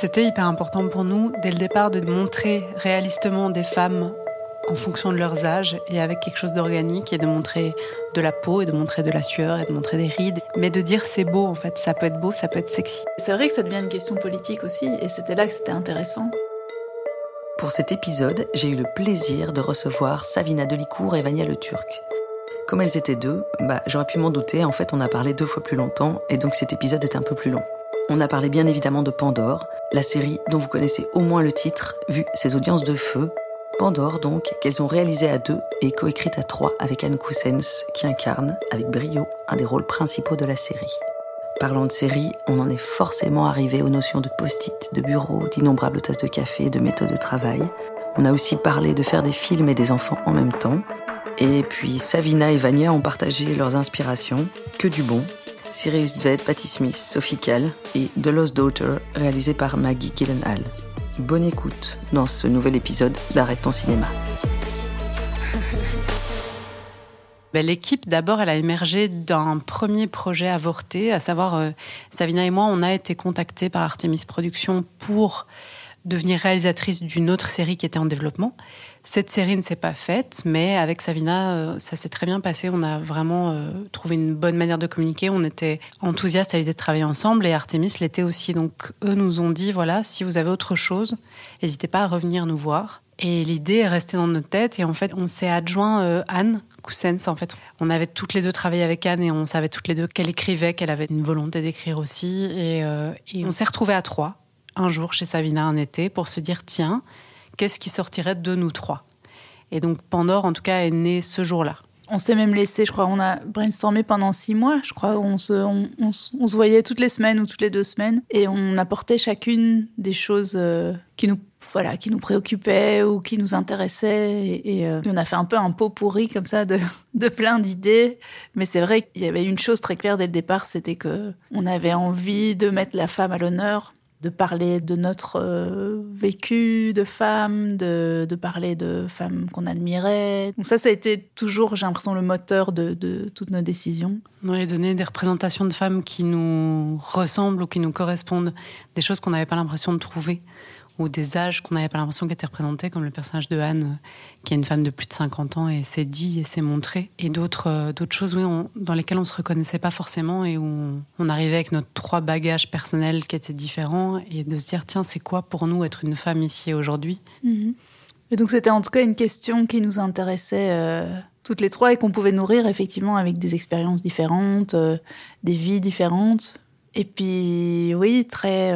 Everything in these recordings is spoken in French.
C'était hyper important pour nous, dès le départ, de montrer réalistement des femmes en fonction de leurs âges et avec quelque chose d'organique et de montrer de la peau et de montrer de la sueur et de montrer des rides. Mais de dire c'est beau en fait, ça peut être beau, ça peut être sexy. C'est vrai que ça devient une question politique aussi et c'était là que c'était intéressant. Pour cet épisode, j'ai eu le plaisir de recevoir Savina Delicourt et Vania Le Turc. Comme elles étaient deux, bah, j'aurais pu m'en douter, en fait on a parlé deux fois plus longtemps et donc cet épisode est un peu plus long. On a parlé bien évidemment de Pandore, la série dont vous connaissez au moins le titre, vu ses audiences de feu, Pandore donc, qu'elles ont réalisé à deux et coécrite à trois avec Anne Coussens, qui incarne, avec brio, un des rôles principaux de la série. Parlant de série, on en est forcément arrivé aux notions de post-it, de bureau, d'innombrables tasses de café, de méthodes de travail. On a aussi parlé de faire des films et des enfants en même temps. Et puis Savina et Vania ont partagé leurs inspirations, que du bon. Sirius Dved, Patti Smith, Sophie Kahl et The Lost Daughter, réalisé par Maggie Gyllenhaal. Bonne écoute dans ce nouvel épisode d'Arrête ton cinéma. Ben, l'équipe, d'abord, elle a émergé d'un premier projet avorté, à savoir, euh, Savina et moi, on a été contactés par Artemis Productions pour devenir réalisatrice d'une autre série qui était en développement. Cette série ne s'est pas faite, mais avec Savina, euh, ça s'est très bien passé. On a vraiment euh, trouvé une bonne manière de communiquer. On était enthousiastes à l'idée de travailler ensemble et Artemis l'était aussi. Donc eux nous ont dit, voilà, si vous avez autre chose, n'hésitez pas à revenir nous voir. Et l'idée est restée dans notre tête et en fait, on s'est adjoint euh, Anne Coussens. En fait, on avait toutes les deux travaillé avec Anne et on savait toutes les deux qu'elle écrivait, qu'elle avait une volonté d'écrire aussi. Et, et on s'est retrouvés à trois un jour chez Savina un été pour se dire tiens, qu'est-ce qui sortirait de nous trois? Et donc Pandore, en tout cas, est né ce jour-là. On s'est même laissé, je crois, on a brainstormé pendant six mois, je crois, on se, on, se voyait toutes les semaines ou toutes les deux semaines, et on apportait chacune des choses euh, qui nous voilà, qui nous préoccupaient ou qui nous intéressaient. Et, euh, on a fait un peu un pot pourri comme ça de, de plein d'idées. Mais c'est vrai qu'il y avait une chose très claire dès le départ, c'était que on avait envie de mettre la femme à l'honneur de parler de notre euh, vécu de femme, de, parler de femmes qu'on admirait. Donc ça, ça a été toujours, j'ai l'impression, le moteur de, de, toutes nos décisions. Oui, donner des représentations de femmes qui nous ressemblent ou qui nous correspondent, des choses qu'on n'avait pas l'impression de trouver ou des âges qu'on n'avait pas l'impression qu'étaient représentés, comme le personnage de Anne, euh, qui est une femme de plus de 50 ans et s'est dit et s'est montré, et d'autres euh, choses oui, dans lesquelles on se reconnaissait pas forcément et où on, arrivait avec nos trois bagages personnels qui étaient différents et de se dire tiens c'est quoi pour nous être une femme ici aujourd'hui? Mhm. Et donc c'était en tout cas une question qui nous intéressait euh, toutes les trois et qu'on pouvait nourrir effectivement avec des expériences différentes, des vies différentes. Et puis oui, très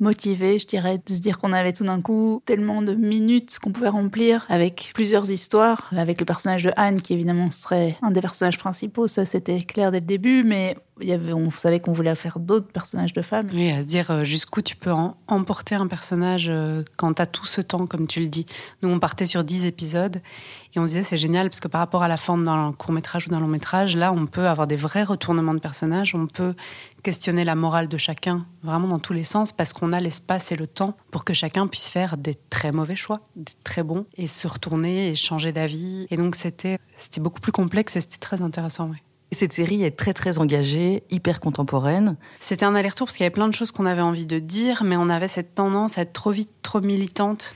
motivé, je dirais, de se dire qu'on avait tout d'un coup tellement de minutes qu'on pouvait remplir avec plusieurs histoires, avec le personnage de Anne qui évidemment serait un des personnages principaux, ça c'était clair dès le début, mais il y avait, on savait qu'on voulait faire d'autres personnages de femmes. Oui, à se dire euh, jusqu'où tu peux emporter un personnage euh, quand tu as tout ce temps, comme tu le dis. Nous, on partait sur 10 épisodes et on se disait c'est génial parce que par rapport à la forme d'un court métrage ou d'un long métrage, là, on peut avoir des vrais retournements de personnages, on peut questionner la morale de chacun, vraiment dans tous les sens, parce qu'on a l'espace et le temps pour que chacun puisse faire des très mauvais choix, des très bons, et se retourner et changer d'avis. Et donc, c'était beaucoup plus complexe et c'était très intéressant. Cette série est très très engagée, hyper contemporaine. C'était un aller-retour parce qu'il y avait plein de choses qu'on avait envie de dire, mais on avait cette tendance à être trop vite, trop militante.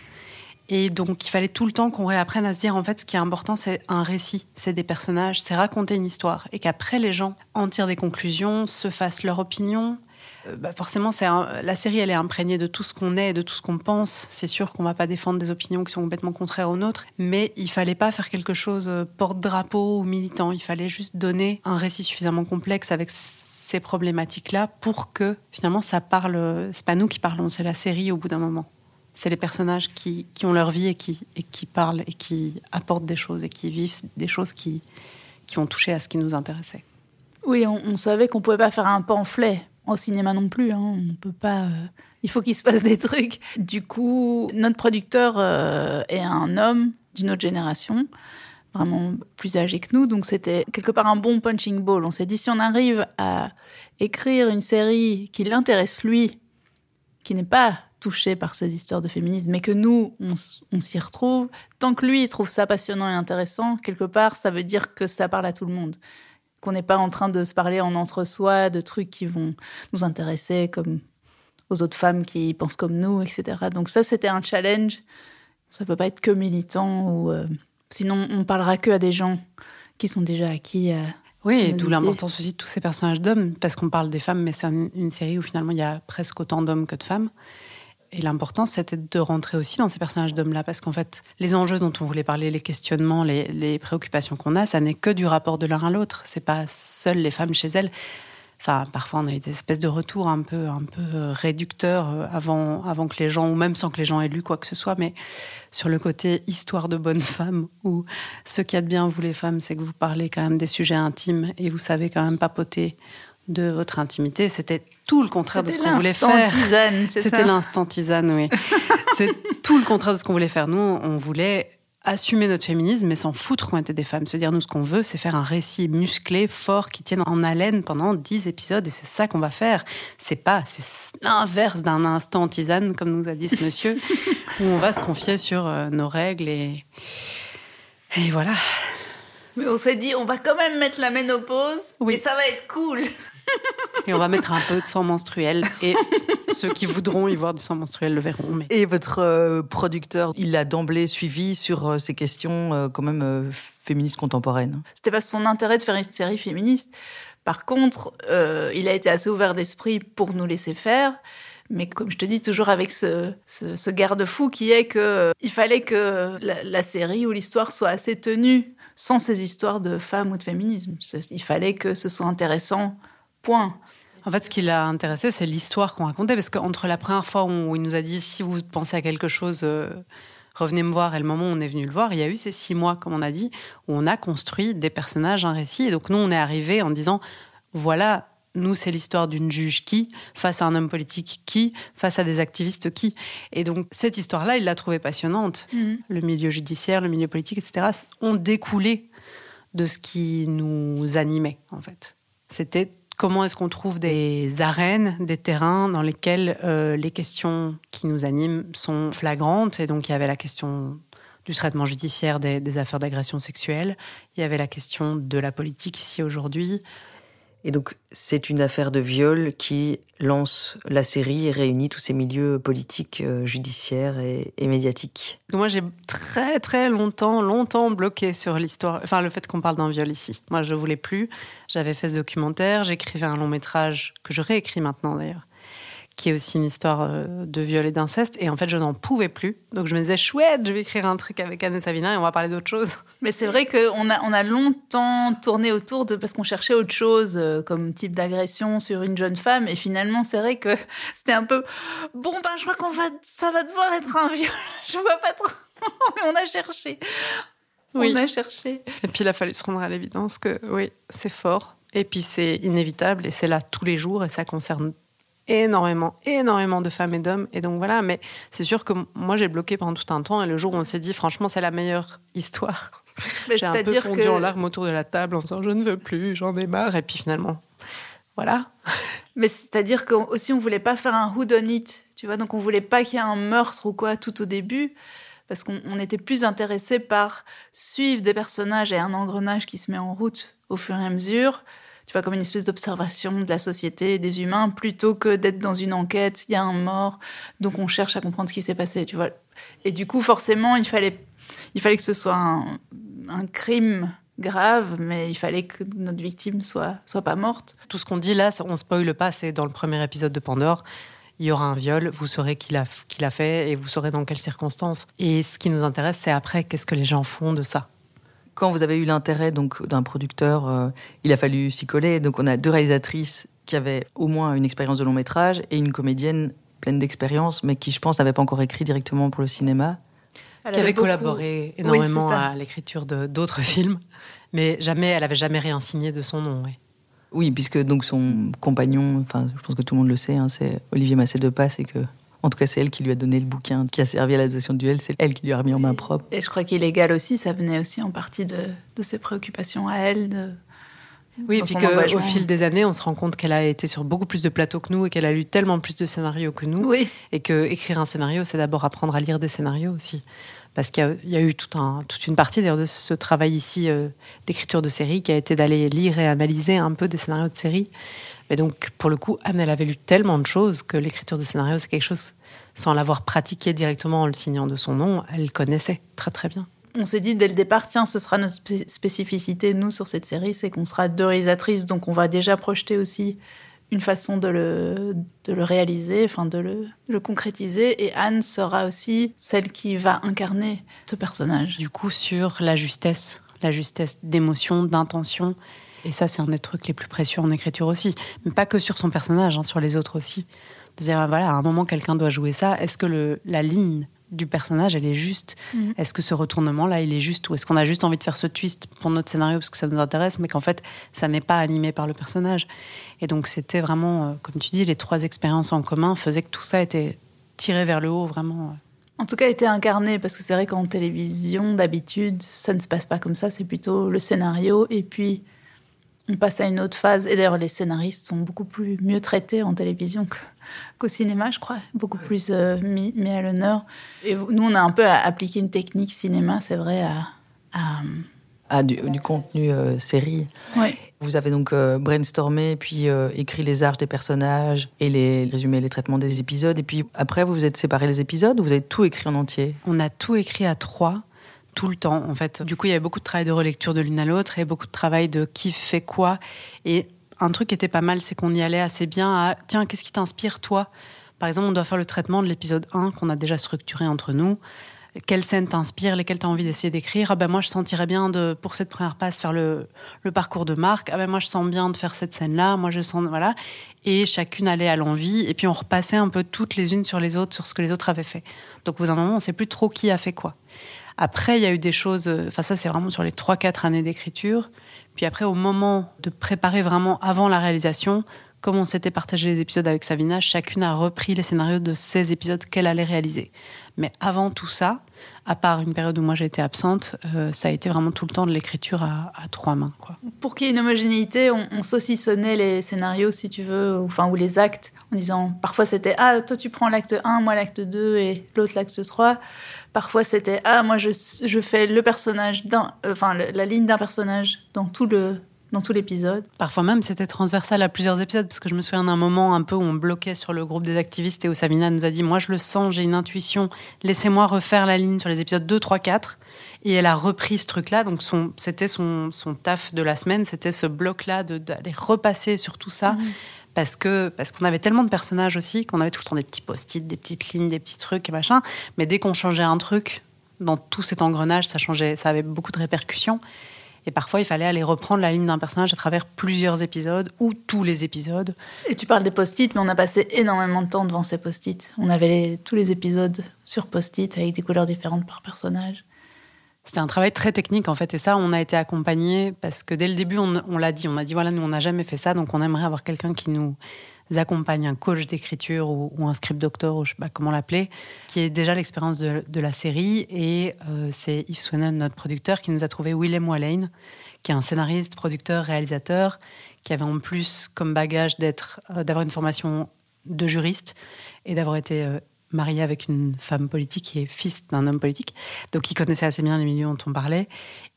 Et donc il fallait tout le temps qu'on réapprenne à se dire en fait ce qui est important c'est un récit, c'est des personnages, c'est raconter une histoire. Et qu'après les gens en tirent des conclusions, se fassent leur opinion, euh, bah forcément, c'est la série, elle est imprégnée de tout ce qu'on est, de tout ce qu'on pense. C'est sûr qu'on va pas défendre des opinions qui sont complètement contraires aux nôtres, mais il fallait pas faire quelque chose euh, porte-drapeau ou militant. Il fallait juste donner un récit suffisamment complexe avec ces problématiques-là pour que finalement ça parle. C'est pas nous qui parlons, c'est la série au bout d'un moment. C'est les personnages qui, qui, ont leur vie et qui, qui parlent et qui apportent des choses et qui vivent des choses qui, qui ont touché à ce qui nous intéressait. Oui, on, savait qu'on pouvait pas faire un pamphlet au cinéma non plus, hein. on peut pas. Euh, il faut qu'il se passe des trucs. Du coup, notre producteur euh, est un homme d'une autre génération, vraiment plus âgé que nous, donc c'était quelque part un bon punching ball. On s'est dit si on arrive à écrire une série qui l'intéresse lui, qui n'est pas touché par ces histoires de féminisme, mais que nous, on, on s'y retrouve, tant que lui, il trouve ça passionnant et intéressant, quelque part, ça veut dire que ça parle à tout le monde qu'on n'est pas en train de se parler en entre-soi de trucs qui vont nous intéresser comme aux autres femmes qui pensent comme nous, etc. Donc ça, c'était un challenge. Ça peut pas être que militant ou euh, sinon on parlera que à des gens qui sont déjà acquis. Euh, oui, d'où l'importance aussi de tous ces personnages d'hommes, parce qu'on parle des femmes, mais c'est une série où finalement il y a presque autant d'hommes que de femmes. Et l'important, c'était de rentrer aussi dans ces personnages d'hommes-là, parce qu'en fait, les enjeux dont on voulait parler, les questionnements, les, préoccupations qu'on a, ça n'est que du rapport de l'un à l'autre. C'est pas seules les femmes chez elles. Enfin, parfois, on a eu des espèces de retours un peu, un peu euh, réducteurs euh, avant, avant que les gens, ou même sans que les gens aient lu quoi que ce soit, mais sur le côté histoire de bonnes femmes, où ce qu'il y a de bien, vous les femmes, c'est que vous parlez quand même des sujets intimes et vous savez quand même papoter de votre intimité. C'était tout le contraire de ce qu'on voulait faire. C'était l'instant tisane, oui. c'est tout le contraire de ce qu'on voulait faire. Nous, on voulait assumer notre féminisme, mais s'en foutre qu'on était des femmes. Se dire, nous, ce qu'on veut, c'est faire un récit musclé, fort, qui tienne en haleine pendant dix épisodes, et c'est ça qu'on va faire. C'est pas, c'est l'inverse d'un instant tisane, comme nous a dit ce monsieur, où on va se confier sur euh, nos règles et, et voilà. Mais on s'est dit, on va quand même mettre la ménopause, oui. et ça va être cool. Et on va mettre un peu de sang menstruel. Et ceux qui voudront y voir du sang menstruel le verront. Mais... Et votre euh, producteur, il a d'emblée suivi sur euh, ces questions euh, quand même féministes contemporaines C'était pas son intérêt de faire une série féministe. Par contre, il a été assez ouvert d'esprit pour nous laisser faire. Mais comme je te dis, toujours avec ce, ce, garde-fou qui est que il fallait que la, la série ou l'histoire soit assez tenue sans ces histoires de femmes ou de féminisme. Il fallait que ce soit intéressant Point. En fait, ce qui l'a intéressé, c'est l'histoire qu'on racontait, parce qu'entre la première fois où il nous a dit si vous pensez à quelque chose, euh, revenez me voir, et le moment où on est venu le voir, il y a eu ces six mois, comme on a dit, où on a construit des personnages, un récit. Et donc nous, on est arrivé en disant voilà, nous, c'est l'histoire d'une juge qui, face à un homme politique qui, face à des activistes qui. Et donc, cette histoire-là, il l'a trouvée passionnante. Mhm. Le milieu judiciaire, le milieu politique, etc., ont découlé de ce qui nous animait, en fait. C'était comment est-ce qu'on trouve des arènes, des terrains dans lesquels euh, les questions qui nous animent sont flagrantes. Et donc, il y avait la question du traitement judiciaire des affaires d'agression sexuelle, il y avait la question de la politique ici aujourd'hui, et donc, c'est une affaire de viol qui lance la série et réunit tous ces milieux politiques, euh, judiciaires et, médiatiques. Moi, j'ai très, très longtemps, longtemps bloqué sur l'histoire, enfin, le fait qu'on parle d'un viol ici. Moi, je ne voulais plus. J'avais fait ce documentaire, j'écrivais un long métrage que je réécris maintenant d'ailleurs, qui est aussi une histoire euh, de viol et d'inceste. Et en fait, je n'en pouvais plus. Donc, je me disais, chouette, je vais écrire un truc avec Anne et Savina et on va parler d'autre chose. Mais c'est vrai qu'on a, on a longtemps tourné autour de. Parce qu'on cherchait autre chose euh, comme type d'agression sur une jeune femme. Et finalement, c'est vrai que c'était un peu. Bon, ben, je crois qu'on va. Ça va devoir être un viol. je vois pas trop. On a cherché. Oui. On a cherché. Et puis, il a fallu se rendre à l'évidence que, oui, c'est fort. Et puis, c'est inévitable et c'est là tous les jours et ça concerne énormément, énormément de femmes et d'hommes. Et donc voilà, mais c'est sûr que moi j'ai bloqué pendant tout un temps. Et le jour où on s'est dit, franchement, c'est la meilleure histoire, j'ai un peu fondu en larmes autour de la table en disant, je ne veux plus, j'en ai marre. Et puis finalement, voilà. Mais c'est-à-dire qu'aussi on voulait pas faire un who done it, tu vois. Donc on voulait pas qu'il y ait un meurtre ou quoi tout au début. Parce qu'on était plus intéressé par suivre des personnages et un engrenage qui se met en route au fur et à mesure, tu vois, comme une espèce d'observation de la société, des humains, plutôt que d'être dans une enquête, il y a un mort, donc on cherche à comprendre ce qui s'est passé, tu vois. Et du coup, forcément, il fallait, il fallait que ce soit un, crime grave, mais il fallait que notre victime soit, soit pas morte. Tout ce qu'on dit là, on spoile pas, c'est dans le premier épisode de Pandore. Il y aura un viol, vous saurez qui l'a fait et vous saurez dans quelles circonstances. Et ce qui nous intéresse, c'est après, qu'est-ce que les gens font de ça quand vous avez eu l'intérêt donc d'un producteur, euh, il a fallu s'y coller. Donc on a deux réalisatrices qui avaient au moins une expérience de long métrage et une comédienne pleine d'expérience, mais qui je pense n'avait pas encore écrit directement pour le cinéma. qui avait collaboré énormément à l'écriture d'autres films, mais jamais, elle avait jamais rien signé de son nom. Oui, puisque donc son compagnon, enfin, je pense que tout le monde le sait, hein, c'est Olivier Massé de Passe et que en tout cas, c'est elle qui lui a donné le bouquin qui a servi à l'adaptation du duel. C'est elle qui lui a remis en main propre. Et je crois qu'illégal aussi, ça venait aussi en partie de, ses préoccupations à elle. De, oui, et puis qu'au fil des années, on se rend compte qu'elle a été sur beaucoup plus de plateaux que nous et qu'elle a lu tellement plus de scénarios que nous. Oui. Et que écrire un scénario, c'est d'abord apprendre à lire des scénarios aussi. Parce qu'il y, a eu toute une partie de ce travail ici euh, d'écriture de série qui a été d'aller lire et analyser un peu des scénarios de série. Mais donc, pour le coup, Anne, elle avait lu tellement de choses que l'écriture de scénario, c'est quelque chose, sans l'avoir pratiqué directement en le signant de son nom, elle connaissait très très bien. On s'est dit dès le départ, tiens, ce sera notre spécificité, nous, sur cette série, c'est qu'on sera deux réalisatrices, donc on va déjà projeter aussi une façon de le, de le réaliser, enfin de le, le, concrétiser. Et Anne sera aussi celle qui va incarner ce personnage. Du coup, sur la justesse, la justesse d'émotion, d'intention. Et ça, c'est un des trucs les plus précieux en écriture aussi. Mais pas que sur son personnage, hein, sur les autres aussi. De dire, voilà, à un moment, quelqu'un doit jouer ça. Est-ce que le, la ligne du personnage, elle est juste. Mhm. Est-ce que ce retournement-là, il est juste ou est-ce qu'on a juste envie de faire ce twist pour notre scénario parce que ça nous intéresse, mais qu'en fait, ça n'est pas animé par le personnage? Et donc, c'était vraiment, euh, comme tu dis, les trois expériences en commun faisaient que tout ça était tiré vers le haut, vraiment. En tout cas, était incarné, parce que c'est vrai qu'en télévision, d'habitude, ça ne se passe pas comme ça, c'est plutôt le scénario et puis on passe à une autre phase. Et d'ailleurs, les scénaristes sont beaucoup plus mieux traités en télévision qu'au cinéma, je crois, beaucoup plus euh, mis, à l'honneur. Et nous, on a un peu appliqué une technique cinéma, c'est vrai, à, à du, contenu euh, série. Ouais. Vous avez donc euh, brainstormé, puis écrit les arches des personnages et les résumés, les traitements des épisodes. Et puis après, vous vous êtes séparé les épisodes ou vous avez tout écrit en entier? On a tout écrit à trois tout le temps, en fait. Du coup, il y avait beaucoup de travail de relecture de l'une à l'autre et beaucoup de travail de qui fait quoi. Et un truc qui était pas mal, c'est qu'on y allait assez bien à tiens, qu'est-ce qui t'inspire, toi? Par exemple, on doit faire le traitement de l'épisode 1 qu'on a déjà structuré entre nous. Quelle scène t'inspire, lesquelles tu as envie d'essayer d'écrire? Ah ben moi, je sentirais bien de, pour cette première passe faire le, le parcours de Marc. Ah ben moi, je sens bien de faire cette scène-là. Moi, je sens. Voilà. Et chacune allait à l'envie. Et puis, on repassait un peu toutes les unes sur les autres, sur ce que les autres avaient fait. Donc, au bout d'un moment, on sait plus trop qui a fait quoi. Après, il y a eu des choses, euh, enfin ça c'est vraiment sur les 3-4 années d'écriture. Puis après, au moment de préparer vraiment avant la réalisation, comme on s'était partagé les épisodes avec Savina, chacune a repris les scénarios de ces épisodes qu'elle allait réaliser. Mais avant tout ça, à part une période où moi été absente, euh, ça a été vraiment tout le temps de l'écriture à, trois mains. Quoi. Pour qu'il y ait une homogénéité, on, on, saucissonnait les scénarios, si tu veux, ou, enfin, ou les actes, en disant parfois c'était Ah, toi tu prends l'acte 1, moi l'acte 2 et l'autre l'acte 3. Parfois, c'était ah moi je, je fais le personnage euh, enfin la ligne d'un personnage dans tout le dans tout l'épisode. Parfois même, c'était transversal à plusieurs épisodes, parce que je me souviens d'un moment un peu où on bloquait sur le groupe des activistes et où Sabina nous a dit Moi, je le sens, j'ai une intuition, laissez-moi refaire la ligne sur les épisodes 2, 3, 4. Et elle a repris ce truc-là. Donc, c'était son, son taf de la semaine, c'était ce bloc-là d'aller repasser sur tout ça. Mhm parce que parce qu'on avait tellement de personnages aussi qu'on avait tout le temps des petits post-it, des petites lignes, des petits trucs et machin. Mais dès qu'on changeait un truc dans tout cet engrenage, ça changeait, ça avait beaucoup de répercussions. Et parfois, il fallait aller reprendre la ligne d'un personnage à travers plusieurs épisodes ou tous les épisodes. Et tu parles des post-it, mais on a passé énormément de temps devant ces post-it. On avait tous les épisodes sur post-it avec des couleurs différentes par personnage. C'était un travail très technique en fait, et ça, on a été accompagné parce que dès le début, on, l'a dit, on a dit voilà, nous, on n'a jamais fait ça, donc on aimerait avoir quelqu'un qui nous accompagne, un coach d'écriture ou, un script doctor, ou je sais pas comment l'appeler, qui ait déjà l'expérience de, la série. Et euh, c'est Yves Swenon, notre producteur, qui nous a trouvé Willem Wallane, qui est un scénariste, producteur, réalisateur, qui avait en plus comme bagage d'être, euh, d'avoir une formation de juriste et d'avoir été euh, marié avec une femme politique et fils d'un homme politique. Donc il connaissait assez bien les milieux dont on parlait.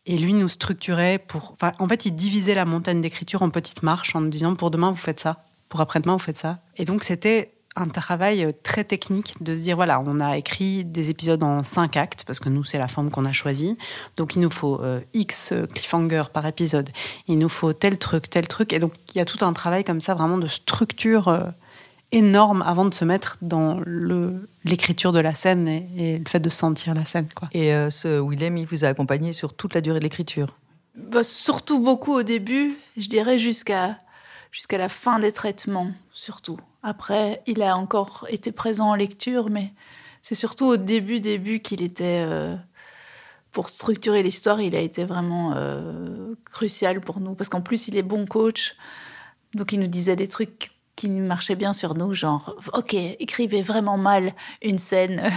Et lui nous structurait pour. Enfin, en fait, il divisait la montagne d'écriture en petites marches en nous disant pour demain, vous faites ça. Pour après-demain, vous faites ça. Et donc, c'était un travail très technique de se dire voilà, on a écrit des épisodes en cinq actes parce que nous, c'est la forme qu'on a choisie. Donc, il nous faut euh, X cliffhanger par épisode. Il nous faut tel truc, tel truc. Et donc, il y a tout un travail comme ça, vraiment de structure. Euh, énorme avant de se mettre dans l'écriture de la scène et, le fait de sentir la scène. Quoi. Et euh, ce Willem, il vous a accompagné sur toute la durée de l'écriture? Bah, Surtout beaucoup au début, je dirais jusqu'à jusqu'à la fin des traitements, surtout. Après, il a encore été présent en lecture, mais c'est surtout au début, début qu'il était... Euh, pour structurer l'histoire, il a été vraiment euh, crucial pour nous, parce qu'en plus, il est bon coach. Donc, il nous disait des trucs qui marchait bien sur nous, genre, ok, écrivez vraiment mal une scène.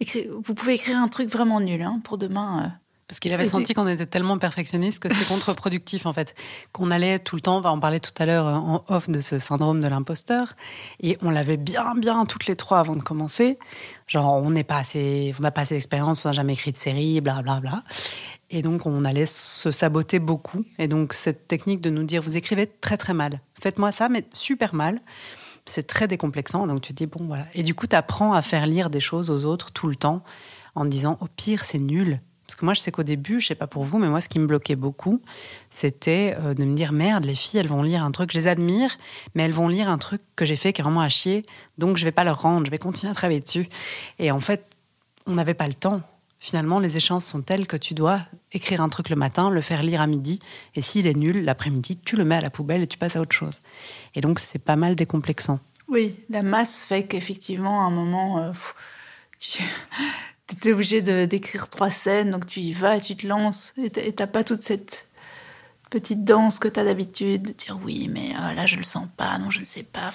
Vous pouvez écrire un truc vraiment nul hein, pour demain. Euh. Parce qu'il avait senti qu'on était tellement perfectionniste que c'était contre-productif en fait. Qu'on allait tout le temps, on va en parler tout à l'heure en off de ce syndrome de l'imposteur. Et on l'avait bien, bien toutes les trois avant de commencer. Genre, on n'est pas assez, on n'a pas assez d'expérience, on n'a jamais écrit de série, bla bla bla. Et donc, on allait se saboter beaucoup. Et donc, cette technique de nous dire, vous écrivez très très mal. Faites-moi ça, mais super mal. C'est très décomplexant. Donc, tu te dis, bon, voilà. Et du coup, tu apprends à faire lire des choses aux autres tout le temps en disant, au pire, c'est nul parce que moi, je sais qu'au début, je sais pas pour vous, mais moi, ce qui me bloquait beaucoup, c'était euh, de me dire merde, les filles, elles vont lire un truc, je les admire, mais elles vont lire un truc que j'ai fait qui est vraiment à chier, donc je vais pas leur rendre, je vais continuer à travailler dessus. Et en fait, on n'avait pas le temps. Finalement, les échanges sont tels que tu dois écrire un truc le matin, le faire lire à midi, et s'il est nul, l'après-midi, tu le mets à la poubelle et tu passes à autre chose. Et donc, c'est pas mal décomplexant. Oui, la masse fait qu'effectivement, à un moment, euh, tu es obligé d'écrire trois scènes, donc tu y vas tu te lances. Et t'as pas toute cette petite danse que tu as d'habitude, de dire oui, mais euh, là je le sens pas, non, je ne sais pas.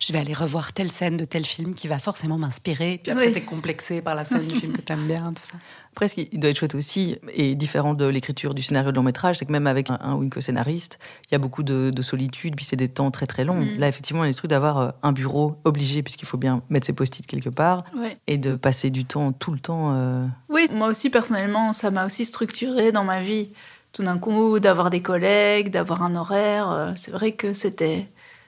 Je vais aller revoir telle scène de tel film qui va forcément m'inspirer. Puis après, t'es complexé par la scène du film que t'aimes bien, tout ça. Après, ce qui doit être chouette aussi, et différent de l'écriture du scénario de long métrage, c'est que même avec un, ou une co-scénariste, il y a beaucoup de, solitude, puis c'est des temps très très longs. Mm. Là, effectivement, il y a le truc d'avoir euh, un bureau obligé, puisqu'il faut bien mettre ses post-it quelque part, et de passer du temps tout le temps. Euh, oui, moi aussi, personnellement, ça m'a aussi structuré dans ma vie. Tout d'un coup, d'avoir des collègues, d'avoir un horaire, euh, c'est vrai que c'était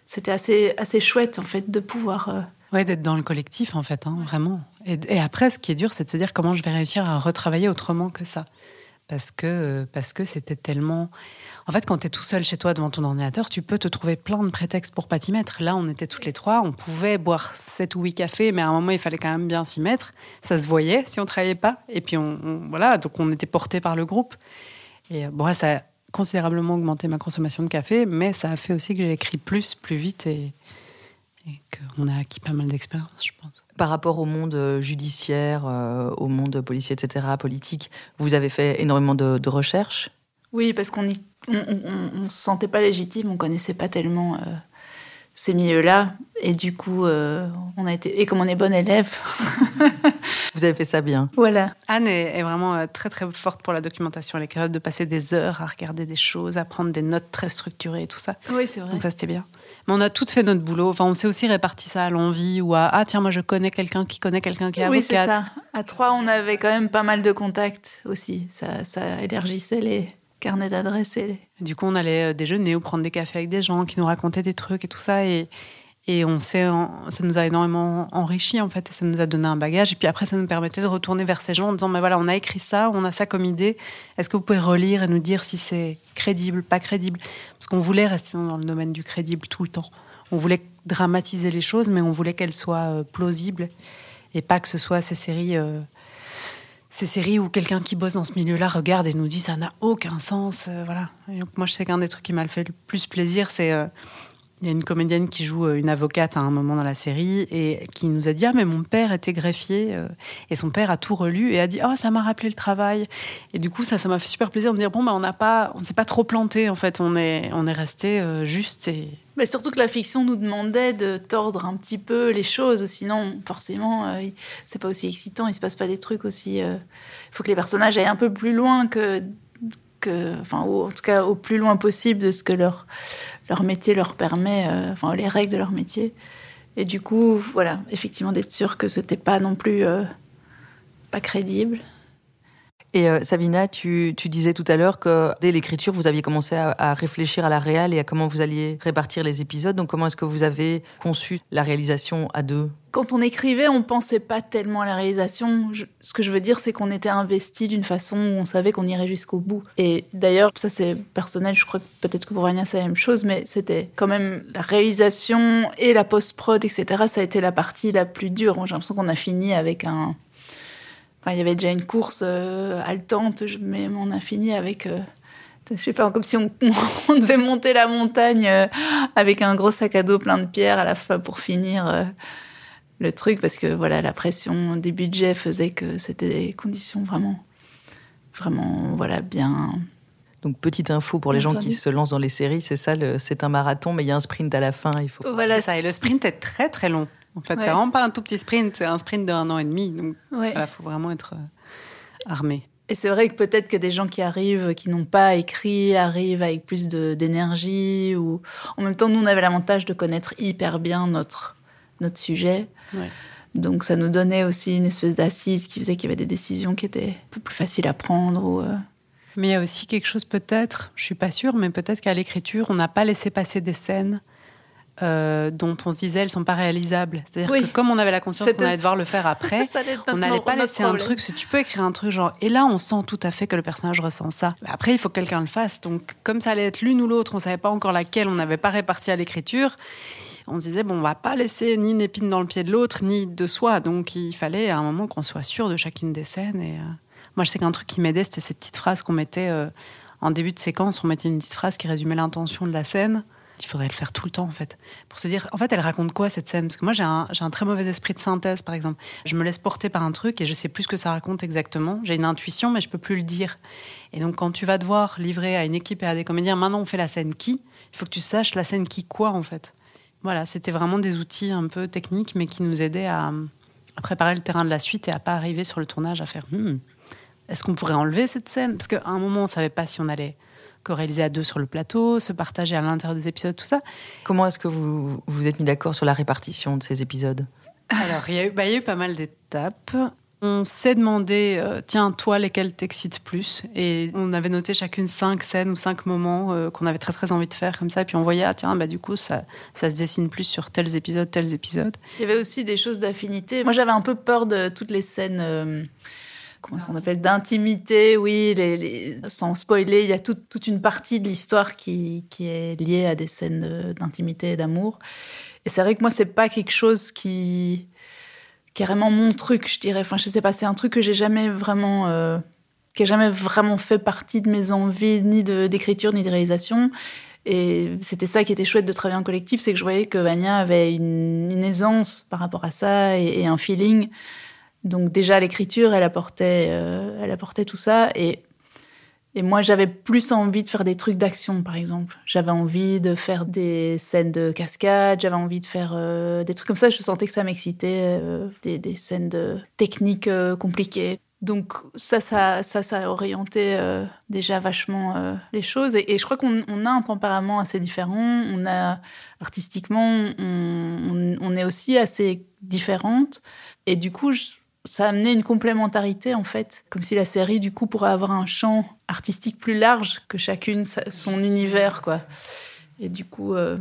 c'était assez, assez chouette, en fait, de pouvoir. Euh, oui, d'être dans le collectif, en fait, hein, vraiment. Et, après, ce qui est dur, c'est de se dire comment je vais réussir à retravailler autrement que ça. Parce que parce que c'était tellement. En fait, quand tu es tout seul chez toi devant ton ordinateur, tu peux te trouver plein de prétextes pour pas t'y mettre. Là, on était toutes les trois, on pouvait boire 7 ou 8 cafés, mais à un moment, il fallait quand même bien s'y mettre. Ça se voyait si on travaillait pas. Et puis, on, voilà, donc on était porté par le groupe. Et bon, ça, considérablement augmenté ma consommation de café, mais ça a fait aussi que j'ai écrit plus, plus vite et, qu'on a acquis pas mal d'expérience, je pense. Par rapport au monde euh, judiciaire, euh, au monde policier, etc., politique, vous avez fait énormément de, recherches? Oui, parce qu'on ne on, se sentait pas légitime, on connaissait pas tellement euh, ces milieux-là. Et du coup, on a été. Et comme on est bon élève. Vous avez fait ça bien. Voilà. Anne est, vraiment euh, très très forte pour la documentation. Elle est capable de passer des heures à regarder des choses, à prendre des notes très structurées et tout ça. Oui, c'est vrai. Donc ça c'était bien. Mais on a toutes fait notre boulot. Enfin, on s'est aussi réparti ça à l'envie ou à ah tiens moi je connais quelqu'un qui connaît quelqu'un qui est avocate. Oui, c'est ça. À trois, on avait quand même pas mal de contacts aussi. Ça, ça élargissait les carnets d'adresses. Du coup, on allait euh, déjeuner ou prendre des cafés avec des gens qui nous racontaient des trucs et tout ça. Et, et on sait, ça nous a énormément enrichi en fait, ça nous a donné un bagage. Et puis après, ça nous permettait de retourner vers ces gens en disant, mais voilà, on a écrit ça, on a ça comme idée. Est-ce que vous pouvez relire et nous dire si c'est crédible, pas crédible? Parce qu'on voulait rester dans le domaine du crédible tout le temps. On voulait dramatiser les choses, mais on voulait qu'elles soient euh, plausibles et pas que ce soit ces séries. Euh, ces séries où quelqu'un qui bosse dans ce milieu-là regarde et nous dit ça n'a aucun sens, euh, voilà. moi, je sais qu'un des trucs qui m'a fait le plus plaisir, c'est il y a une comédienne qui joue euh, une avocate à un moment dans la série et qui nous a dit ah mais mon père était greffier euh, et son père a tout relu et a dit ah ça m'a rappelé le travail et du coup ça ça m'a fait super plaisir de me dire bon bah on n'a pas on s'est pas trop planté en fait on est on est resté euh, juste et mais surtout que la fiction nous demandait de tordre un petit peu les choses sinon forcément c'est pas aussi excitant il se passe pas des trucs aussi il faut que les personnages aillent un peu plus loin que enfin, en tout cas au plus loin possible de ce que leur, leur métier leur permet, euh, enfin les règles de leur métier. Et du coup, voilà, effectivement d'être sûr que c'était pas non plus euh, pas crédible. Et euh, Sabina, tu, tu, disais tout à l'heure que dès l'écriture, vous aviez commencé à, réfléchir à la réal et à comment vous alliez répartir les épisodes. Donc comment est-ce que vous avez conçu la réalisation à deux? Quand on écrivait, on pensait pas tellement à la réalisation. ce que je veux dire, c'est qu'on était investi d'une façon où on savait qu'on irait jusqu'au bout. Et d'ailleurs, ça c'est personnel, je crois que peut-être que pour Rania c'est la même chose, mais c'était quand même la réalisation et la post-prod, etc. Ça a été la partie la plus dure. J'ai l'impression qu'on a fini avec un. Enfin, il y avait déjà une course euh, haletante, mais on a fini avec. Euh, je sais pas, comme si on, devait monter la montagne euh, avec un gros sac à dos plein de pierres à la fin pour finir le truc parce que voilà la pression des budgets faisait que c'était des conditions vraiment vraiment voilà bien donc petite info pour les gens qui se lancent dans les séries c'est ça c'est un marathon mais il y a un sprint à la fin il faut voilà ça et le sprint est très très long en fait c'est vraiment pas un tout petit sprint c'est un sprint d'un an et demi donc il faut vraiment être euh, armé Et c'est vrai que peut-être que des gens qui arrivent, qui n'ont pas écrit, arrivent avec plus d'énergie. Ou en même temps, nous, on avait l'avantage de connaître hyper bien notre notre sujet. Donc ça nous donnait aussi une espèce d'assise qui faisait qu'il y avait des décisions qui étaient un peu plus faciles à prendre. Ou, euh. Mais il y a aussi quelque chose peut-être, je suis pas sûre, mais peut-être qu'à l'écriture, on n'a pas laissé passer des scènes euh, dont on se disait elles sont pas réalisables. C'est-à-dire que comme on avait la conscience qu'on allait devoir le faire après, on n'allait pas laisser un truc. Si tu peux écrire un truc genre et là on sent tout à fait que le personnage ressent ça. Après il faut que quelqu'un le fasse. Donc comme ça allait être l'une ou l'autre, on savait pas encore laquelle, on n'avait pas réparti à l'écriture. On se disait bon on va pas laisser ni une épine dans le pied de l'autre ni de soi. Donc il fallait à un moment qu'on soit sûr de chacune des scènes. Et euh, moi je sais qu'un truc qui m'aidait c'était ces petites phrases qu'on mettait euh, en début de séquence. On mettait une petite phrase qui résumait l'intention de la scène il faudrait le faire tout le temps en fait. Pour se dire en fait elle raconte quoi cette scène? Parce que moi j'ai un, très mauvais esprit de synthèse par exemple. Je me laisse porter par un truc et je sais plus ce que ça raconte exactement. J'ai une intuition mais je peux plus le dire. Et donc quand tu vas devoir livrer à une équipe et à des comédiens maintenant on fait la scène qui? Il faut que tu saches la scène qui quoi en fait. Voilà c'était vraiment des outils un peu techniques mais qui nous aidaient à, préparer le terrain de la suite et à pas arriver sur le tournage à faire hmm, est-ce qu'on pourrait enlever cette scène? Parce qu'à un moment on savait pas si on allait co-réaliser à deux sur le plateau, se partager à l'intérieur des épisodes, tout ça. Comment est-ce que vous vous êtes mis d'accord sur la répartition de ces épisodes? Alors, il y, a eu, bah, il y, a eu, pas mal d'étapes. On s'est demandé, euh, tiens, toi, lesquels t'excitent plus? Et on avait noté chacune cinq scènes ou cinq moments euh, qu'on avait très très envie de faire comme ça. Et puis on voyait, ah, tiens, bah, du coup, ça, ça se dessine plus sur tels épisodes, tels épisodes. Il y avait aussi des choses d'affinité. Moi, j'avais un peu peur de toutes les scènes. Euh, comment on appelle d'intimité, oui, les, sans spoiler, il y a toute une partie de l'histoire qui, qui, est liée à des scènes d'intimité et d'amour. Et c'est vrai que moi, c'est pas quelque chose qui, qui est vraiment mon truc, je dirais. Enfin, je sais pas, c'est un truc que j'ai jamais vraiment, euh, qui a jamais vraiment fait partie de mes envies, ni d'écriture, ni de réalisation. Et c'était ça qui était chouette de travailler en collectif, c'est que je voyais que Vania avait une, aisance par rapport à ça et, et un feeling donc déjà l'écriture, elle apportait, euh, elle apportait tout ça. Et, et moi, j'avais plus envie de faire des trucs d'action, par exemple. J'avais envie de faire des scènes de cascade, j'avais envie de faire euh, des trucs comme ça. Je sentais que ça m'excitait, euh, des, scènes de techniques compliquées. Donc ça, ça, ça, ça a orienté déjà vachement les choses. Et, je crois qu'on a un tempérament assez différent. On a artistiquement, on, on est aussi assez différentes. Et du coup, je, ça a amené une complémentarité en fait, comme si la série du coup pourrait avoir un champ artistique plus large que chacune son univers quoi. Et du coup. Euh,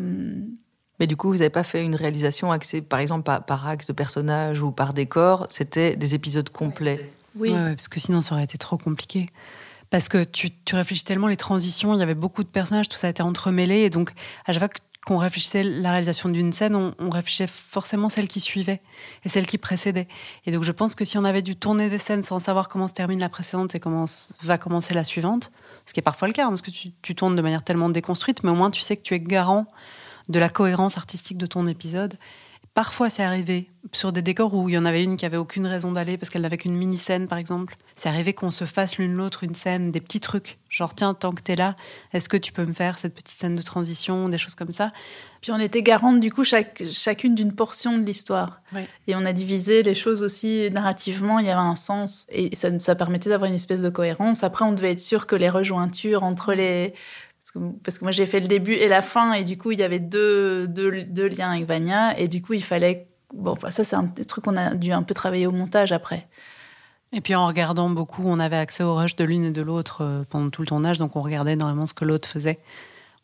Mais du coup, vous n'avez pas fait une réalisation axée, par exemple, par, axe de personnage ou par décor. C'était des épisodes complets. Oui, parce que sinon, ça aurait été trop compliqué. Parce que tu, tu réfléchis tellement les transitions, il y avait beaucoup de personnages, tout ça a été entremêlé, et donc à chaque fois que qu'on réfléchissait la réalisation d'une scène, on, réfléchissait forcément celle qui suivait et celle qui précédait. Et donc je pense que si on avait dû tourner des scènes sans savoir comment se termine la précédente et comment va commencer la suivante, ce qui est parfois le cas, hein, parce que tu, tu, tournes de manière tellement déconstruite, mais au moins tu sais que tu es garant de la cohérence artistique de ton épisode Parfois, c'est arrivé sur des décors où il y en avait une qui avait aucune raison d'aller parce qu'elle n'avait qu'une mini-scène, par exemple. C'est arrivé qu'on se fasse l'une l'autre une scène, des petits trucs. Genre, tiens, tant que t'es là, est-ce que tu peux me faire cette petite scène de transition, des choses comme ça? Puis on était garante, du coup, chaque, chacune d'une portion de l'histoire. Et on a divisé les choses aussi narrativement, il y avait un sens. Et ça, ça permettait d'avoir une espèce de cohérence. Après, on devait être sûr que les rejointures entre les parce que, moi j'ai fait le début et la fin et du coup il y avait deux, deux, liens avec Vania et du coup il fallait bon ça c'est un truc qu'on a dû un peu travailler au montage après. Et puis en regardant beaucoup on avait accès au rush de l'une et de l'autre euh, pendant tout le tournage donc on regardait énormément ce que l'autre faisait.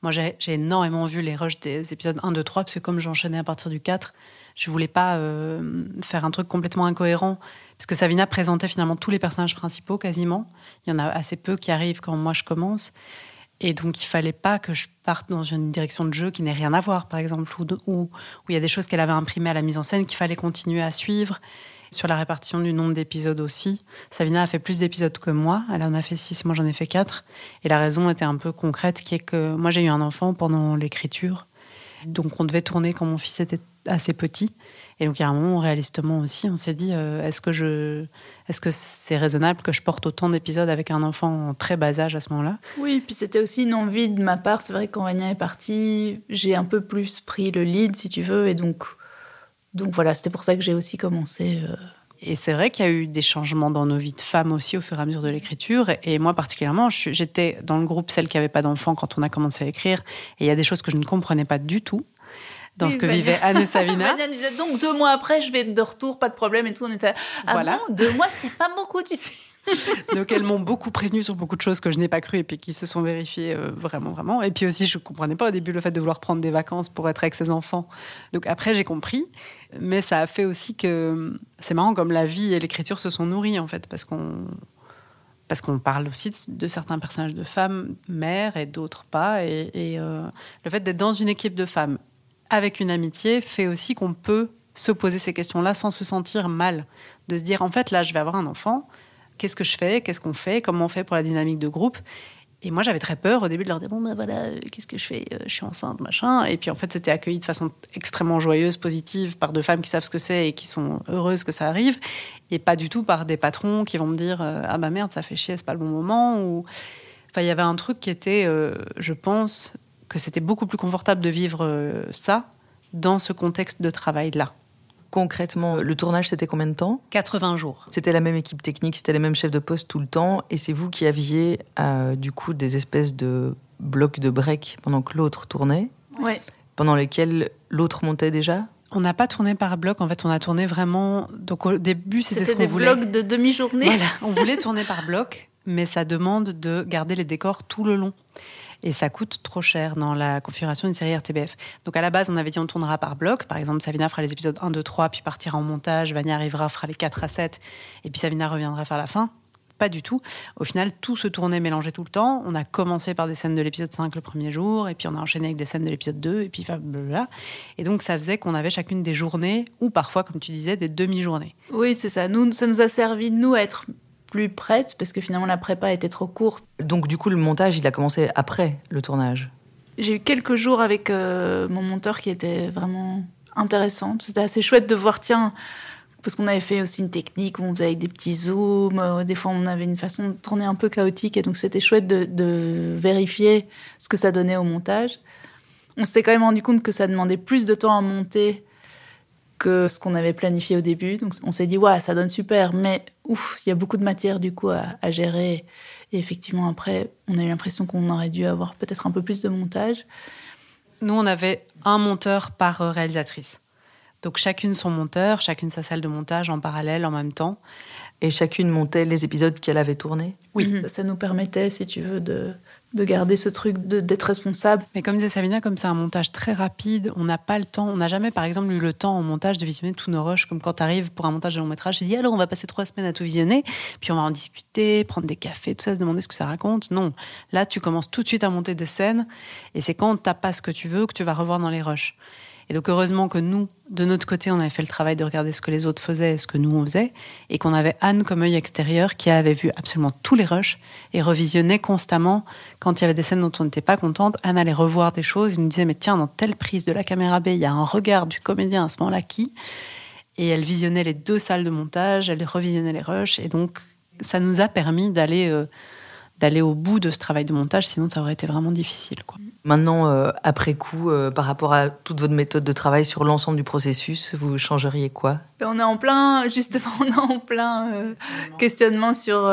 Moi j'ai énormément vu les rushs des épisodes 1 2 3 parce que comme j'enchaînais à partir du 4 je voulais pas euh, faire un truc complètement incohérent parce que Savina présentait finalement tous les personnages principaux quasiment. Il y en a assez peu qui arrivent quand moi je commence et donc, il fallait pas que je parte dans une direction de jeu qui n'ait rien à voir, par exemple, ou où il y a des choses qu'elle avait imprimées à la mise en scène qu'il fallait continuer à suivre. Sur la répartition du nombre d'épisodes aussi, Savina a fait plus d'épisodes que moi. Elle en a fait six, moi j'en ai fait quatre. Et la raison était un peu concrète, qui est que moi j'ai eu un enfant pendant l'écriture. Donc on devait tourner quand mon fils était assez petit. Et donc, il y a un moment, réalistement aussi, on s'est dit euh, est-ce que je, est-ce que c'est raisonnable que je porte autant d'épisodes avec un enfant en très bas âge à ce moment-là? Oui, puis c'était aussi une envie de ma part. C'est vrai que quand Vania est partie, j'ai un peu plus pris le lead, si tu veux, et donc, donc voilà, c'était pour ça que j'ai aussi commencé. Euh, Et c'est vrai qu'il y a eu des changements dans nos vies de femmes aussi au fur et à mesure de l'écriture. Et moi particulièrement, j'étais dans le groupe celle qui n'avait pas d'enfant quand on a commencé à écrire. Et il y a des choses que je ne comprenais pas du tout dans ce que vivaient Anne et Savina. Anne disait donc deux mois après, je vais être de retour, pas de problème et tout. On était ah voilà. deux mois, c'est pas beaucoup, tu sais. Donc elles m'ont beaucoup prévenu sur beaucoup de choses que je n'ai pas cru et puis qui se sont vérifiées euh, vraiment, vraiment. Et puis aussi, je ne comprenais pas au début le fait de vouloir prendre des vacances pour être avec ses enfants. Donc après, j'ai compris. Mais ça a fait aussi que c'est marrant comme la vie et l'écriture se sont nourries en fait, parce qu'on parce qu'on parle aussi de, certains personnages de femmes, mères et d'autres pas. Et, euh, le fait d'être dans une équipe de femmes avec une amitié fait aussi qu'on peut se poser ces questions-là sans se sentir mal. De se dire, en fait, là, je vais avoir un enfant qu'est-ce que je fais, qu'est-ce qu'on fait, comment on fait pour la dynamique de groupe? Et moi, j'avais très peur au début de leur dire bon ben voilà, euh, qu'est-ce que je fais? Euh, Je suis enceinte, machin. Et puis en fait, c'était accueilli de façon extrêmement joyeuse, positive, par deux femmes qui savent ce que c'est et qui sont heureuses que ça arrive, et pas du tout par des patrons qui vont me dire euh, ah bah merde, ça fait chier, c'est pas le bon moment. Ou enfin, il y avait un truc qui était, je pense, que c'était beaucoup plus confortable de vivre ça dans ce contexte de travail là concrètement, le tournage, c'était combien de temps? 80 jours. C'était la même équipe technique, c'était les mêmes chefs de poste tout le temps, et c'est vous qui aviez euh, du coup des espèces de blocs de break pendant que l'autre tournait? Oui. Pendant lesquels l'autre montait déjà? On n'a pas tourné par bloc, en fait, on a tourné vraiment. Donc au début, c'était ce qu'on voulait. C'était des blocs de demi-journée. Voilà, on voulait tourner par bloc, mais ça demande de garder les décors tout le long et ça coûte trop cher dans la configuration d'une série RTBF. Donc à la base, on avait dit on tournera par bloc. Par exemple, Savina fera les épisodes 1, 2, 3, puis partira en montage. Vania arrivera, fera les 4 à 7, et puis Savina reviendra faire la fin. Pas du tout. Au final, tout se tournait mélangé tout le temps. On a commencé par des scènes de l'épisode 5 le premier jour, et puis on a enchaîné avec des scènes de l'épisode 2, et puis blablabla. Et donc ça faisait qu'on avait chacune des journées, ou parfois, comme tu disais, des demi-journées. Oui, c'est ça. Nous, ça nous a servi, nous, être plus prête parce que finalement la prépa était trop courte. Donc du coup le montage il a commencé après le tournage. J'ai eu quelques jours avec euh, mon monteur qui était vraiment intéressant. C'était assez chouette de voir tiens parce qu'on avait fait aussi une technique où on faisait avec des petits zooms. Euh, des fois, on avait une façon de tourner un peu chaotique. Et donc, c'était chouette de, de, vérifier ce que ça donnait au montage. On s'est quand même rendu compte que ça demandait plus de temps à monter que ce qu'on avait planifié au début. Donc on s'est dit, ouais, ça donne super, mais ouf, il y a beaucoup de matière du coup à, gérer. Et effectivement, après, on a eu l'impression qu'on aurait dû avoir peut-être un peu plus de montage. Nous, on avait un monteur par réalisatrice. Donc chacune son monteur, chacune sa salle de montage en parallèle, en même temps. Et chacune montait les épisodes qu'elle avait tournés? Oui, ça nous permettait, si tu veux, de, de garder ce truc d'être responsable. Mais comme disait Sabina, comme c'est un montage très rapide, on n'a pas le temps, on n'a jamais par exemple eu le temps en montage de visionner tous nos rushs, comme quand tu arrives pour un montage de long métrage, tu dis alors on va passer trois semaines à tout visionner, puis on va en discuter, prendre des cafés, tout ça, se demander ce que ça raconte. Non, là tu commences tout de suite à monter des scènes, et c'est quand t'as pas ce que tu veux que tu vas revoir dans les rushs. Et donc heureusement que nous, de notre côté, on avait fait le travail de regarder ce que les autres faisaient et ce que nous on faisait, et qu'on avait Anne comme œil extérieur qui avait vu absolument tous les rushs et revisionnait constamment quand il y avait des scènes dont on n'était pas contente. Anne allait revoir des choses, il nous disait mais tiens dans telle prise de la caméra B, il y a un regard du comédien à ce moment-là qui, et elle visionnait les deux salles de montage, elle revisionnait les rushs, et donc ça nous a permis d'aller euh, d'aller au bout de ce travail de montage, sinon ça aurait été vraiment difficile. Maintenant, euh, après coup, euh, par rapport à toute votre méthode de travail sur l'ensemble du processus, vous changeriez quoi? Ben, On est en plein, justement, on est en plein euh, questionnement sur,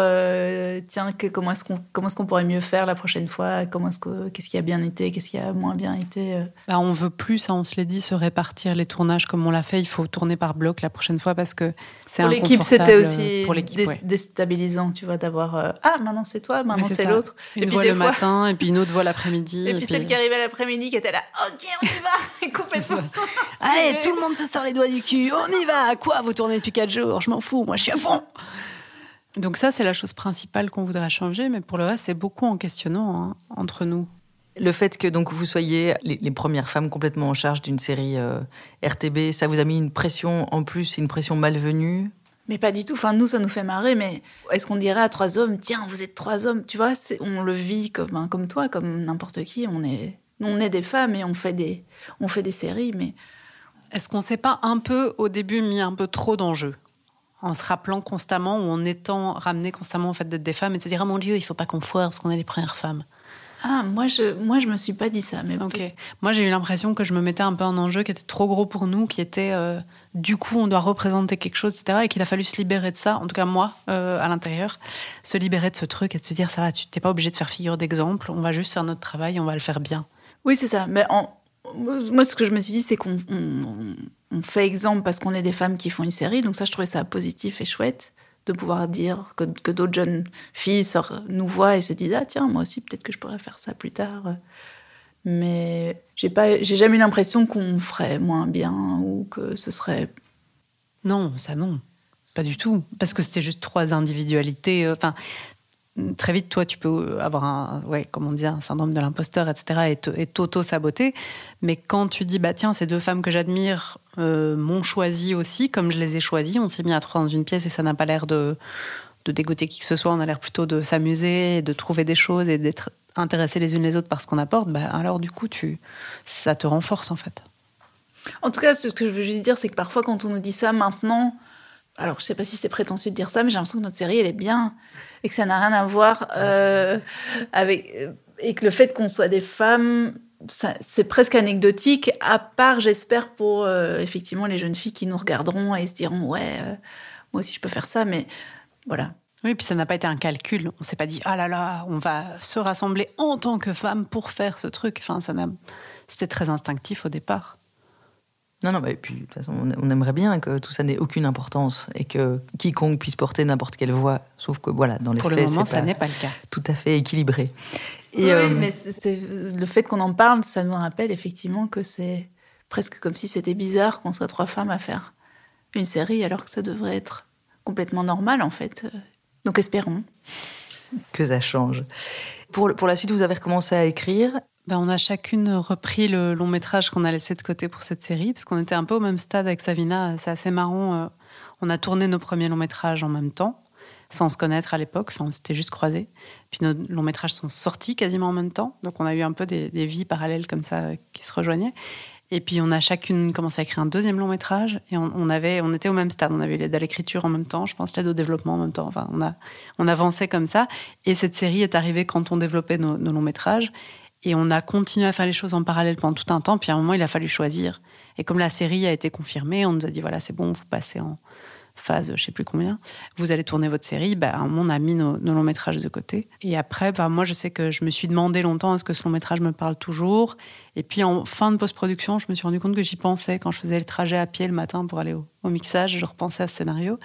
tiens, que, comment est-ce qu'on comment est-ce qu'on pourrait mieux faire la prochaine fois? Comment est-ce que qu'est-ce qui a bien été Qu'est-ce qui a moins bien été ben, On veut plus, ça, on se l'est dit, se répartir les tournages comme on l'a fait. Il faut tourner par bloc la prochaine fois parce que c'est pour l'équipe, c'était aussi pour déstabilisant, tu vois, d'avoir ah maintenant c'est toi, maintenant c'est l'autre. Une et puis, voix le matin et puis une autre voix l'après-midi. Et, puis qui arrivait l'après-midi qui était là, ok, on y va, complètement. Allez, tout le monde se sort les doigts du cul, on y va. Quoi, vous tournez depuis 4 jours? Je m'en fous, moi je suis à fond. Donc ça, c'est la chose principale qu'on voudrait changer, mais pour le reste, c'est beaucoup en questionnant hein, entre nous. Le fait que donc vous soyez les, premières femmes complètement en charge d'une série euh, RTB, ça vous a mis une pression en plus, une pression malvenue? Mais pas du tout. Enfin, nous, ça nous fait marrer. Mais est-ce qu'on dirait à trois hommes, tiens, vous êtes trois hommes Tu vois, on le vit comme, comme toi, comme n'importe qui. On est, on est des femmes et on fait des, on fait des séries. Mais est-ce qu'on s'est pas un peu, au début, mis un peu trop d'enjeux en se rappelant constamment ou en étant ramené constamment au fait d'être des femmes et de se dire, ah mon Dieu, il faut pas qu'on foire parce qu'on est les premières femmes Ah, moi je, moi je me suis pas dit ça. Mais ok. Moi j'ai eu l'impression que je me mettais un peu un enjeu qui était trop gros pour nous, qui était euh, du coup on doit représenter quelque chose, etc. Et qu'il a fallu se libérer de ça. En tout cas moi, euh, à l'intérieur, se libérer de ce truc et de se dire ça va, tu t'es pas obligé de faire figure d'exemple. On va juste faire notre travail, on va le faire bien. Oui c'est ça. Mais moi ce que je me suis dit c'est qu'on on, fait exemple parce qu'on est des femmes qui font une série. Donc ça je trouvais ça positif et chouette de pouvoir dire que, que d'autres jeunes filles nous voient et se disent ah tiens moi aussi peut-être que je pourrais faire ça plus tard mais j'ai pas j'ai jamais eu l'impression qu'on ferait moins bien ou que ce serait non ça non pas du tout parce que c'était juste trois individualités euh, enfin très vite, toi, tu peux avoir un, ouais, comme on un syndrome de l'imposteur, etc., et t'auto-saboter. Mais quand tu dis, bah tiens, ces deux femmes que j'admire euh, m'ont choisi aussi, comme je les ai choisies, on s'est mis à trois dans une pièce et ça n'a pas l'air de, de dégoûter qui que ce soit, on a l'air plutôt de s'amuser, de trouver des choses et d'être intéressés les unes les autres par ce qu'on apporte, bah, alors du coup, tu, ça te renforce en fait. En tout cas, ce que je veux juste dire, c'est que parfois, quand on nous dit ça maintenant, alors je sais pas si c'est prétentieux de dire ça, mais j'ai l'impression que notre série, elle est bien et que ça n'a rien à voir euh, avec euh, et que le fait qu'on soit des femmes, c'est presque anecdotique, à part, j'espère, pour euh, effectivement les jeunes filles qui nous regarderont et se diront ouais, moi aussi je peux faire ça, mais voilà. Oui, puis ça n'a pas été un calcul. On s'est pas dit ah là là, on va se rassembler en tant que femmes pour faire ce truc. Enfin, ça c'était très instinctif au départ. Non, non, et puis de toute façon, on aimerait bien que tout ça n'ait aucune importance et que quiconque puisse porter n'importe quelle voix. Sauf que voilà, dans les Pour faits, le moment, ça n'est pas le cas. Tout à fait équilibré. Et oui, euh, mais c'est le fait qu'on en parle, ça nous rappelle effectivement que c'est presque comme si c'était bizarre qu'on soit trois femmes à faire une série alors que ça devrait être complètement normal en fait. Donc espérons. Que ça change. Pour, pour la suite, vous avez recommencé à écrire ben, on a chacune repris le long métrage qu'on a laissé de côté pour cette série, parce qu'on était un peu au même stade avec Savina. C'est assez marrant. Euh, on a tourné nos premiers longs métrages en même temps, sans se connaître à l'époque. Enfin, on s'était juste croisés. Puis nos longs métrages sont sortis quasiment en même temps. Donc on a eu un peu des, vies parallèles comme ça euh, qui se rejoignaient. Et puis on a chacune commencé à écrire un deuxième long métrage et on, avait, on était au même stade. On avait l'aide à l'écriture en même temps, je pense l'aide au développement en même temps. Enfin, on a, on avançait comme ça. Et cette série est arrivée quand on développait nos longs métrages. Et on a continué à faire les choses en parallèle pendant tout un temps. Puis à un moment, il a fallu choisir. Et comme la série a été confirmée, on nous a dit voilà, c'est bon, vous passez en phase, je sais plus combien, vous allez tourner votre série. Bah, on a mis nos, longs métrages de côté. Et après, bah, moi, je sais que je me suis demandé longtemps est-ce que ce long métrage me parle toujours? Et puis en fin de post-production, je me suis rendu compte que j'y pensais quand je faisais le trajet à pied le matin pour aller au, mixage. Je repensais à ce scénario.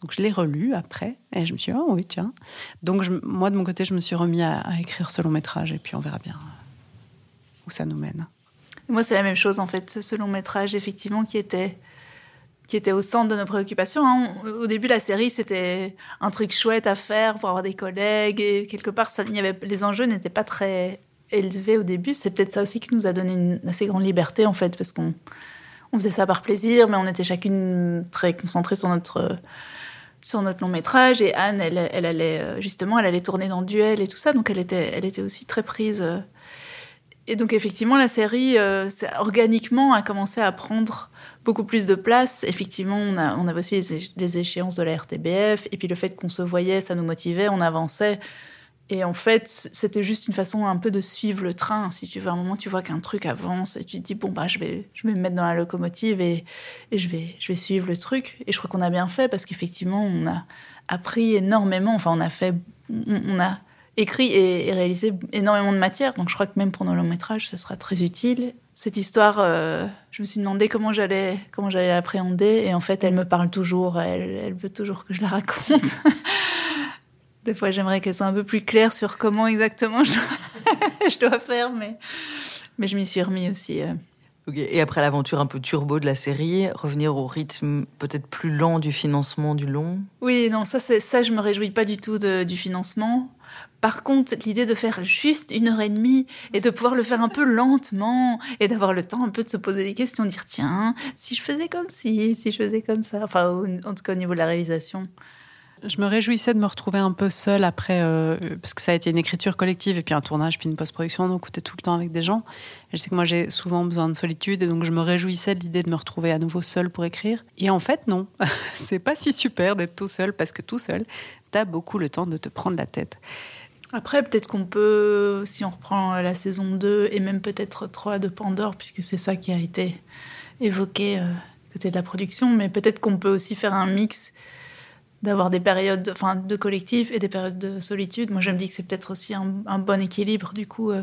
Donc je l'ai relu après et je me suis dit, oh oui, tiens. Donc moi, de mon côté, je me suis remis à écrire ce long métrage et puis on verra bien ça nous mène. Moi, c'est la même chose en fait, ce long métrage effectivement qui était qui était au centre de nos préoccupations. Hein. Au début, la série, c'était un truc chouette à faire pour avoir des collègues. Et quelque part, ça, y avait, les enjeux n'étaient pas très élevés au début. C'est peut-être ça aussi qui nous a donné une assez grande liberté, en fait, parce qu'on on faisait ça par plaisir, mais on était chacune très concentrée sur notre, sur notre long métrage. Et Anne, elle, elle allait, justement, elle allait tourner dans Duel et tout ça. Donc, elle était, elle était aussi très prise euh, et donc effectivement, la série, euh, organiquement, a commencé à prendre beaucoup plus de place. Effectivement, on, a, on avait aussi les, échéances de la RTBF, et puis le fait qu'on se voyait, ça nous motivait, on avançait. Et en fait, c'était juste une façon un peu de suivre le train. Si tu veux, à un moment, tu vois qu'un truc avance et tu te dis, bon, bah, je vais, je vais me mettre dans la locomotive et, et je, vais, je vais suivre le truc. Et je crois qu'on a bien fait parce qu'effectivement, on a appris énormément. Enfin, on a fait, on a écrit et, réalisé énormément de matière. Donc je crois que même pour nos longs métrages, ce sera très utile. Cette histoire, euh, je me suis demandé comment j'allais comment j'allais l'appréhender et en fait, elle me parle toujours. Elle, veut toujours que je la raconte. Des fois, j'aimerais qu'elle soit un peu plus claire sur comment exactement je, je dois faire, mais mais je m'y suis remis aussi. Euh. Et après l'aventure un peu turbo de la série, revenir au rythme peut-être plus lent du financement du long? Oui, non, ça, ça je me réjouis pas du tout du financement. Par contre, l'idée de faire juste une heure et demie et de pouvoir le faire un peu lentement et d'avoir le temps un peu de se poser des questions, dire tiens, si je faisais comme ci, si je faisais comme ça, enfin en tout cas au niveau de la réalisation. Je me réjouissais de me retrouver un peu seule après, euh, parce que ça a été une écriture collective et puis un tournage, puis une post-production, donc on était tout le temps avec des gens. je sais que moi j'ai souvent besoin de solitude et donc je me réjouissais de l'idée de me retrouver à nouveau seule pour écrire. Et en fait, non, c'est pas si super d'être tout seul parce que tout seul, t'as beaucoup le temps de te prendre la tête. Après, peut-être qu'on peut, si on reprend la saison 2 et même peut-être 3 de Pandore, puisque c'est ça qui a été évoqué euh, côté de la production, mais peut-être qu'on peut aussi faire un mix d'avoir des périodes enfin, de collectif et des périodes de solitude. Moi, je me dis que c'est peut-être aussi un, bon équilibre, du coup. Euh,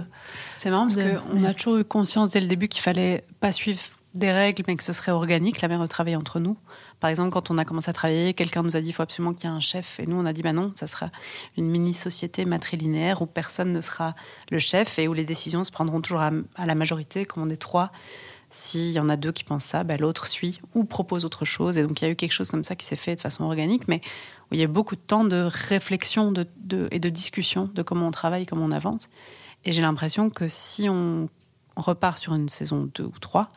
c'est marrant parce qu'on a toujours eu conscience dès le début qu'il fallait pas suivre des règles, mais que ce serait organique, la mère de travailler entre nous. Par exemple, quand on a commencé à travailler, quelqu'un nous a dit qu'il faut absolument qu'il y ait un chef. Et nous, on a dit, bah non, ça sera une mini-société matrilinéaire où personne ne sera le chef et où les décisions se prendront toujours à, la majorité, comme on est trois. S'il y en a deux qui pensent ça, bah, l'autre suit ou propose autre chose. Et donc, il y a eu quelque chose comme ça qui s'est fait de façon organique, mais où il y a eu beaucoup de temps de réflexion et de discussion de comment on travaille, comment on avance. Et j'ai l'impression que si on repart sur une saison 2 ou 3,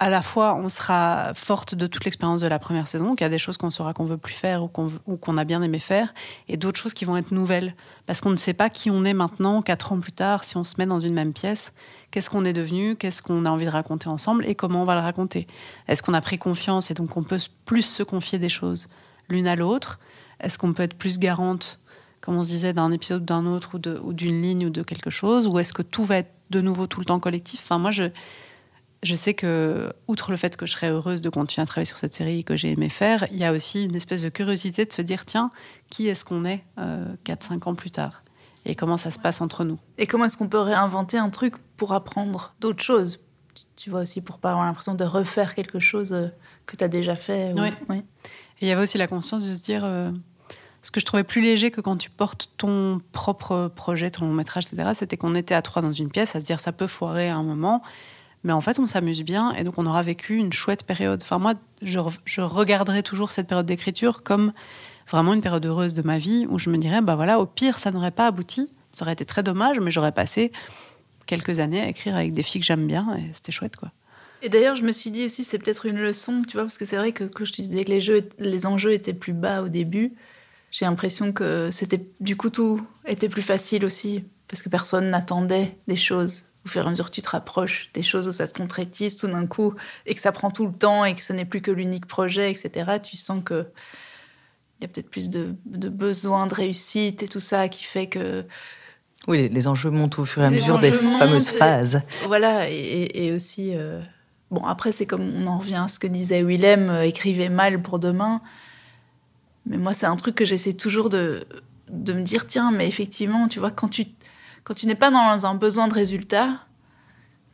à la fois, on sera forte de toute l'expérience de la première saison, qu'il y a des choses qu'on saura qu'on veut plus faire ou qu'on a bien aimé faire, et d'autres choses qui vont être nouvelles. Parce qu'on ne sait pas qui on est maintenant, quatre ans plus tard, si on se met dans une même pièce. Qu'est-ce qu'on est devenu, qu'est-ce qu'on a envie de raconter ensemble et comment on va le raconter. Est-ce qu'on a pris confiance et donc on peut plus se confier des choses l'une à l'autre? Est-ce qu'on peut être plus garante, comme on se disait, d'un épisode d'un autre ou d'une ligne ou de quelque chose? Ou est-ce que tout va être de nouveau tout le temps collectif? Enfin, moi, je je sais que, outre le fait que je serais heureuse de continuer à travailler sur cette série que j'ai aimé faire, il y a aussi une espèce de curiosité de se dire tiens, qui est-ce qu'on est, 4-5 euh, ans plus tard? Et comment ça se passe entre nous? Et comment est-ce qu'on peut réinventer un truc pour apprendre d'autres choses? Tu vois aussi, pour pas avoir l'impression de refaire quelque chose euh, que tu as déjà fait. Oui. Et il y avait aussi la conscience de se dire. Euh, ce que je trouvais plus léger que quand tu portes ton propre projet, ton long métrage, etc., c'était qu'on était à trois dans une pièce, à se dire ça peut foirer à un moment. Mais en fait, on s'amuse bien et donc on aura vécu une chouette période. Enfin, moi, je, je regarderai toujours cette période d'écriture comme vraiment une période heureuse de ma vie où je me dirais, bah voilà, au pire, ça n'aurait pas abouti. Ça aurait été très dommage, mais j'aurais passé quelques années à écrire avec des filles que j'aime bien et c'était chouette, quoi. Et d'ailleurs, je me suis dit aussi, c'est peut-être une leçon, tu vois, parce que c'est vrai que quand je disais que les, jeux, les enjeux étaient plus bas au début, j'ai l'impression que c'était, du coup, tout était plus facile aussi, parce que personne n'attendait des choses au fur et à mesure que tu te rapproches des choses où ça se concrétise tout d'un coup et que ça prend tout le temps et que ce n'est plus que l'unique projet, etc., tu sens que il y a peut-être plus de, de besoin de réussite et tout ça qui fait que. Oui, les, enjeux montent au fur et à mesure des fameuses phases. Voilà, et, aussi. Euh, bon, après, c'est comme on en revient à ce que disait Willem euh, écrivez mal pour demain. Mais moi, c'est un truc que j'essaie toujours de, de me dire tiens, mais effectivement, tu vois, quand tu quand tu n'es pas dans un besoin de résultat,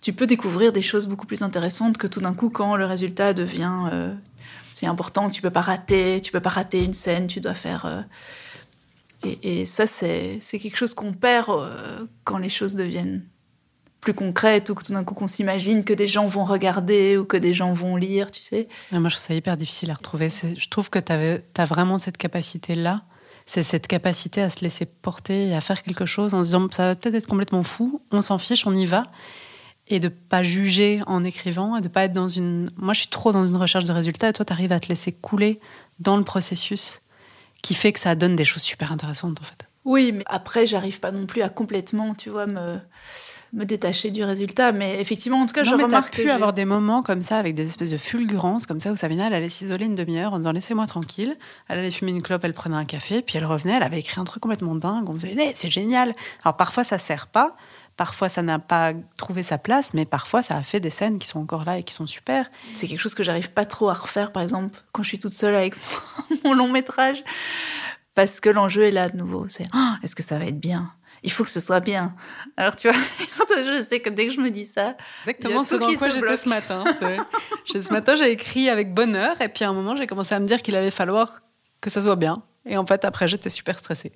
tu peux découvrir des choses beaucoup plus intéressantes que tout d'un coup quand le résultat devient euh, c'est important, tu peux pas rater, tu peux pas rater une scène, tu dois faire euh, et, ça c'est quelque chose qu'on perd euh, quand les choses deviennent plus concrètes ou que tout d'un coup qu'on s'imagine que des gens vont regarder ou que des gens vont lire, tu sais. moi je trouve ça hyper difficile à retrouver. Je trouve que tu as vraiment cette capacité là c'est cette capacité à se laisser porter et à faire quelque chose en se disant ça va peut-être être complètement fou, on s'en fiche, on y va. Et de pas juger en écrivant et de pas être dans une. Moi, je suis trop dans une recherche de résultats et toi, tu arrives à te laisser couler dans le processus qui fait que ça donne des choses super intéressantes en fait. Oui, mais après, j'arrive pas non plus à complètement, tu vois, me me détacher du résultat. Mais effectivement, en tout cas, je remarque pu avoir des moments comme ça, avec des espèces de fulgurances, comme ça, où Sabina, elle allait s'isoler une demi-heure en disant laissez-moi tranquille. Elle allait fumer une clope, elle prenait un café, puis elle revenait, elle avait écrit un truc complètement dingue. On disait hey, c'est génial. Alors parfois, ça sert pas. Parfois, ça n'a pas trouvé sa place, mais parfois, ça a fait des scènes qui sont encore là et qui sont super. C'est quelque chose que j'arrive pas trop à refaire, par exemple, quand je suis toute seule avec mon long métrage. Parce que l'enjeu est là de nouveau. C'est oh, est-ce que ça va être bien? Il faut que ce soit bien. Alors, tu vois, je sais que dès que je me dis ça. Exactement ce dans quoi j'étais ce matin. ce matin, j'ai écrit avec bonheur, et puis à un moment, j'ai commencé à me dire qu'il allait falloir que ça soit bien. Et en fait, après, j'étais super stressée.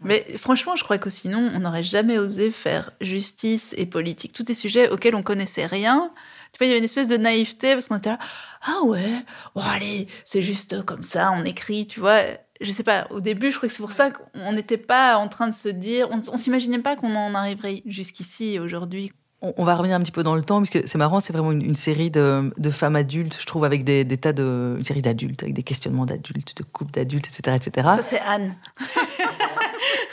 Mais franchement, je crois que sinon, on n'aurait jamais osé faire justice et politique. Tous des sujets auxquels on connaissait rien. Tu vois, il y avait une espèce de naïveté parce qu'on était là, ah ouais, bon allez, c'est juste comme ça, on écrit, tu vois je sais pas, au début, je crois que c'est pour ça qu'on n'était pas en train de se dire, on, on s'imaginait pas qu'on en arriverait jusqu'ici aujourd'hui. On, va revenir un petit peu dans le temps, parce que c'est marrant, c'est vraiment une, série de, femmes adultes, je trouve, avec des, tas de. Une série d'adultes, avec des questionnements d'adultes, de couples d'adultes, etc., etc. Ça, c'est Anne.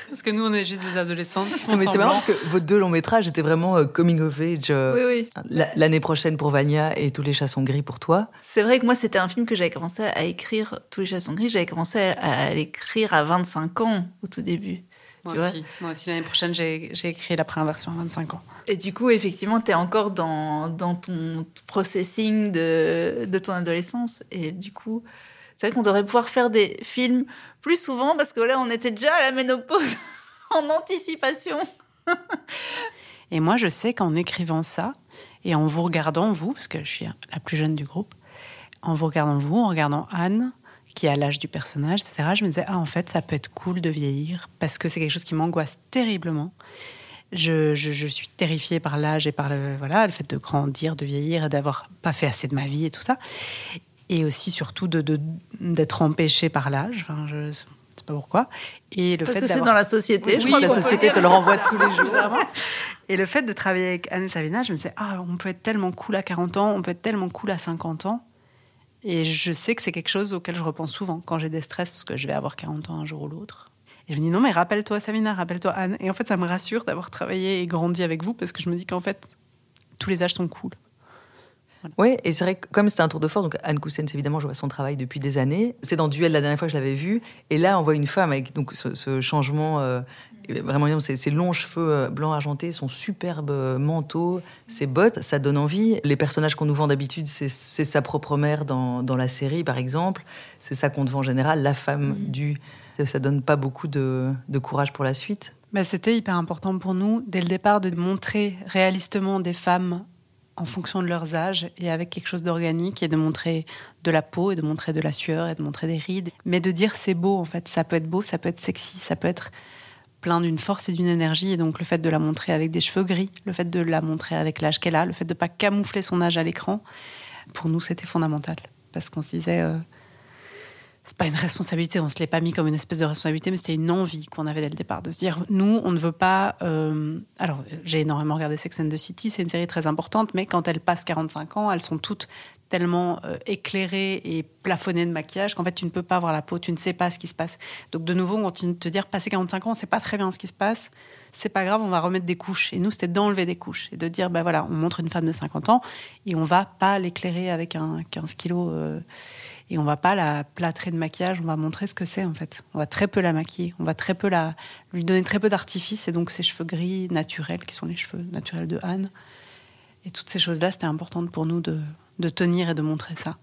parce que nous, on est juste des adolescentes. mais c'est marrant parce que vos deux longs métrages étaient vraiment euh, coming of age. Euh, oui, oui. L'année prochaine pour Vania et Tous les chats sont gris pour toi. C'est vrai que moi, c'était un film que j'avais commencé à écrire, Tous les chats sont gris, j'avais commencé à l'écrire à 25 ans au tout début. Moi aussi, l'année prochaine, j'ai écrit la première version à 25 ans. Et du coup, effectivement, tu es encore dans, dans, ton processing de, de ton adolescence. Et du coup, c'est vrai qu'on devrait pouvoir faire des films plus souvent parce que là, on était déjà à la ménopause en anticipation. et moi, je sais qu'en écrivant ça et en vous regardant, vous, parce que je suis la plus jeune du groupe, en vous regardant vous, en regardant Anne, qui à l'âge du personnage, etc., je me disais, ah, en fait, ça peut être cool de vieillir, parce que c'est quelque chose qui m'angoisse terriblement. Je, je, suis terrifiée par l'âge et par le, voilà, le fait de grandir, de vieillir et d'avoir pas fait assez de ma vie et tout ça. Et aussi, surtout, d'être de, empêchée par l'âge. Enfin, je sais pas pourquoi. Et le Parce que c'est dans la société. je crois la société te le renvoie tous les jours. Et le fait de travailler avec Anne Savina, je me disais, ah, on peut être tellement cool à 40 ans, on peut être tellement cool à 50 ans. Et je sais que c'est quelque chose auquel je repense souvent quand j'ai des stress, parce que je vais avoir 40 ans un jour ou l'autre. Et je me dis, non, mais rappelle-toi Samina, rappelle-toi Anne. Et en fait, ça me rassure d'avoir travaillé et grandi avec vous, parce que je me dis qu'en fait, tous les âges sont cool. Oui, et c'est vrai que comme c'est un tour de force, donc Anne Coussens, évidemment, je vois son travail depuis des années. C'est dans Duel la dernière fois que je l'avais vu. Et là, on voit une femme avec donc, ce, changement euh, vraiment ses, longs cheveux euh, blancs argentés, son superbe euh, manteau, ses bottes, ça donne envie. Les personnages qu'on nous vend d'habitude, c'est sa propre mère dans, dans, la série, par exemple. C'est ça qu'on te vend en général, la femme mm. du. Ça donne pas beaucoup de, de courage pour la suite. Bah, C'était hyper important pour nous, dès le départ, de montrer réalistement des femmes en fonction de leurs âges et avec quelque chose d'organique et de montrer de la peau et de montrer de la sueur et de montrer des rides. Mais de dire c'est beau, en fait, ça peut être beau, ça peut être sexy, ça peut être plein d'une force et d'une énergie. Et donc le fait de la montrer avec des cheveux gris, le fait de la montrer avec l'âge qu'elle a, le fait de ne pas camoufler son âge à l'écran, pour nous c'était fondamental. Parce qu'on se disait, euh, c'est pas une responsabilité, on se l'est pas mis comme une espèce de responsabilité, mais c'était une envie qu'on avait dès le départ, de se dire, nous, on ne veut pas... Euh, alors, j'ai énormément regardé Sex and the City, c'est une série très importante, mais quand elle passe 45 ans, elles sont toutes tellement euh, éclairé et plafonné de maquillage qu'en fait tu ne peux pas voir la peau, tu ne sais pas ce qui se passe. Donc de nouveau, on continue de te dire, passé 45 ans, on ne sait pas très bien ce qui se passe, c'est pas grave, on va remettre des couches. Et nous, c'était d'enlever des couches et de dire, ben voilà, on montre une femme de 50 ans et on va pas l'éclairer avec un 15 kilos euh, et on va pas la plâtrer de maquillage, on va montrer ce que c'est en fait. On va très peu la maquiller, on va très peu la, lui donner très peu d'artifice et donc ses cheveux gris naturels, qui sont les cheveux naturels de Anne. Et toutes ces choses-là, c'était important pour nous de, tenir et de montrer ça.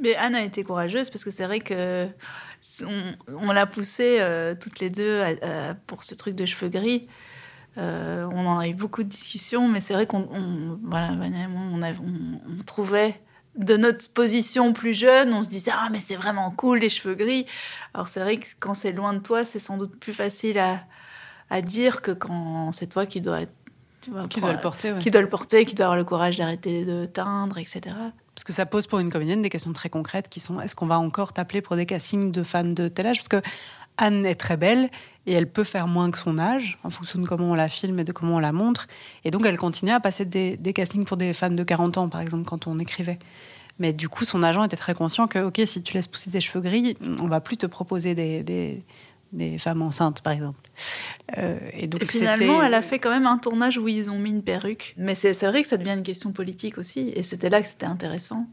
Mais Anne a été courageuse parce que c'est vrai que on, l'a poussée euh, toutes les deux pour ce truc de cheveux gris. Euh, on en a eu beaucoup de discussions, mais c'est vrai qu'on voilà, on, on, trouvait de notre position plus jeune, on se disait ah mais c'est vraiment cool les cheveux gris. Alors c'est vrai que quand c'est loin de toi, c'est sans doute plus facile à, à dire que quand c'est toi qui dois être qui doit le porter, qui doit le porter, qui doit avoir le courage d'arrêter de teindre, etc. Parce que ça pose pour une comédienne des questions très concrètes qui sont est-ce qu'on va encore t'appeler pour des castings de femmes de tel âge? Parce que Anne est très belle et elle peut faire moins que son âge en fonction de comment on la filme et de comment on la montre. Et donc elle continue à passer des, castings pour des femmes de 40 ans, par exemple, quand on écrivait. Mais du coup, son agent était très conscient que, ok, si tu laisses pousser tes cheveux gris, on va plus te proposer des, des femmes enceintes, par exemple. Euh, et donc finalement, elle a fait quand même un tournage où ils ont mis une perruque. Mais c'est vrai que ça devient une question politique aussi, et c'était là que c'était intéressant.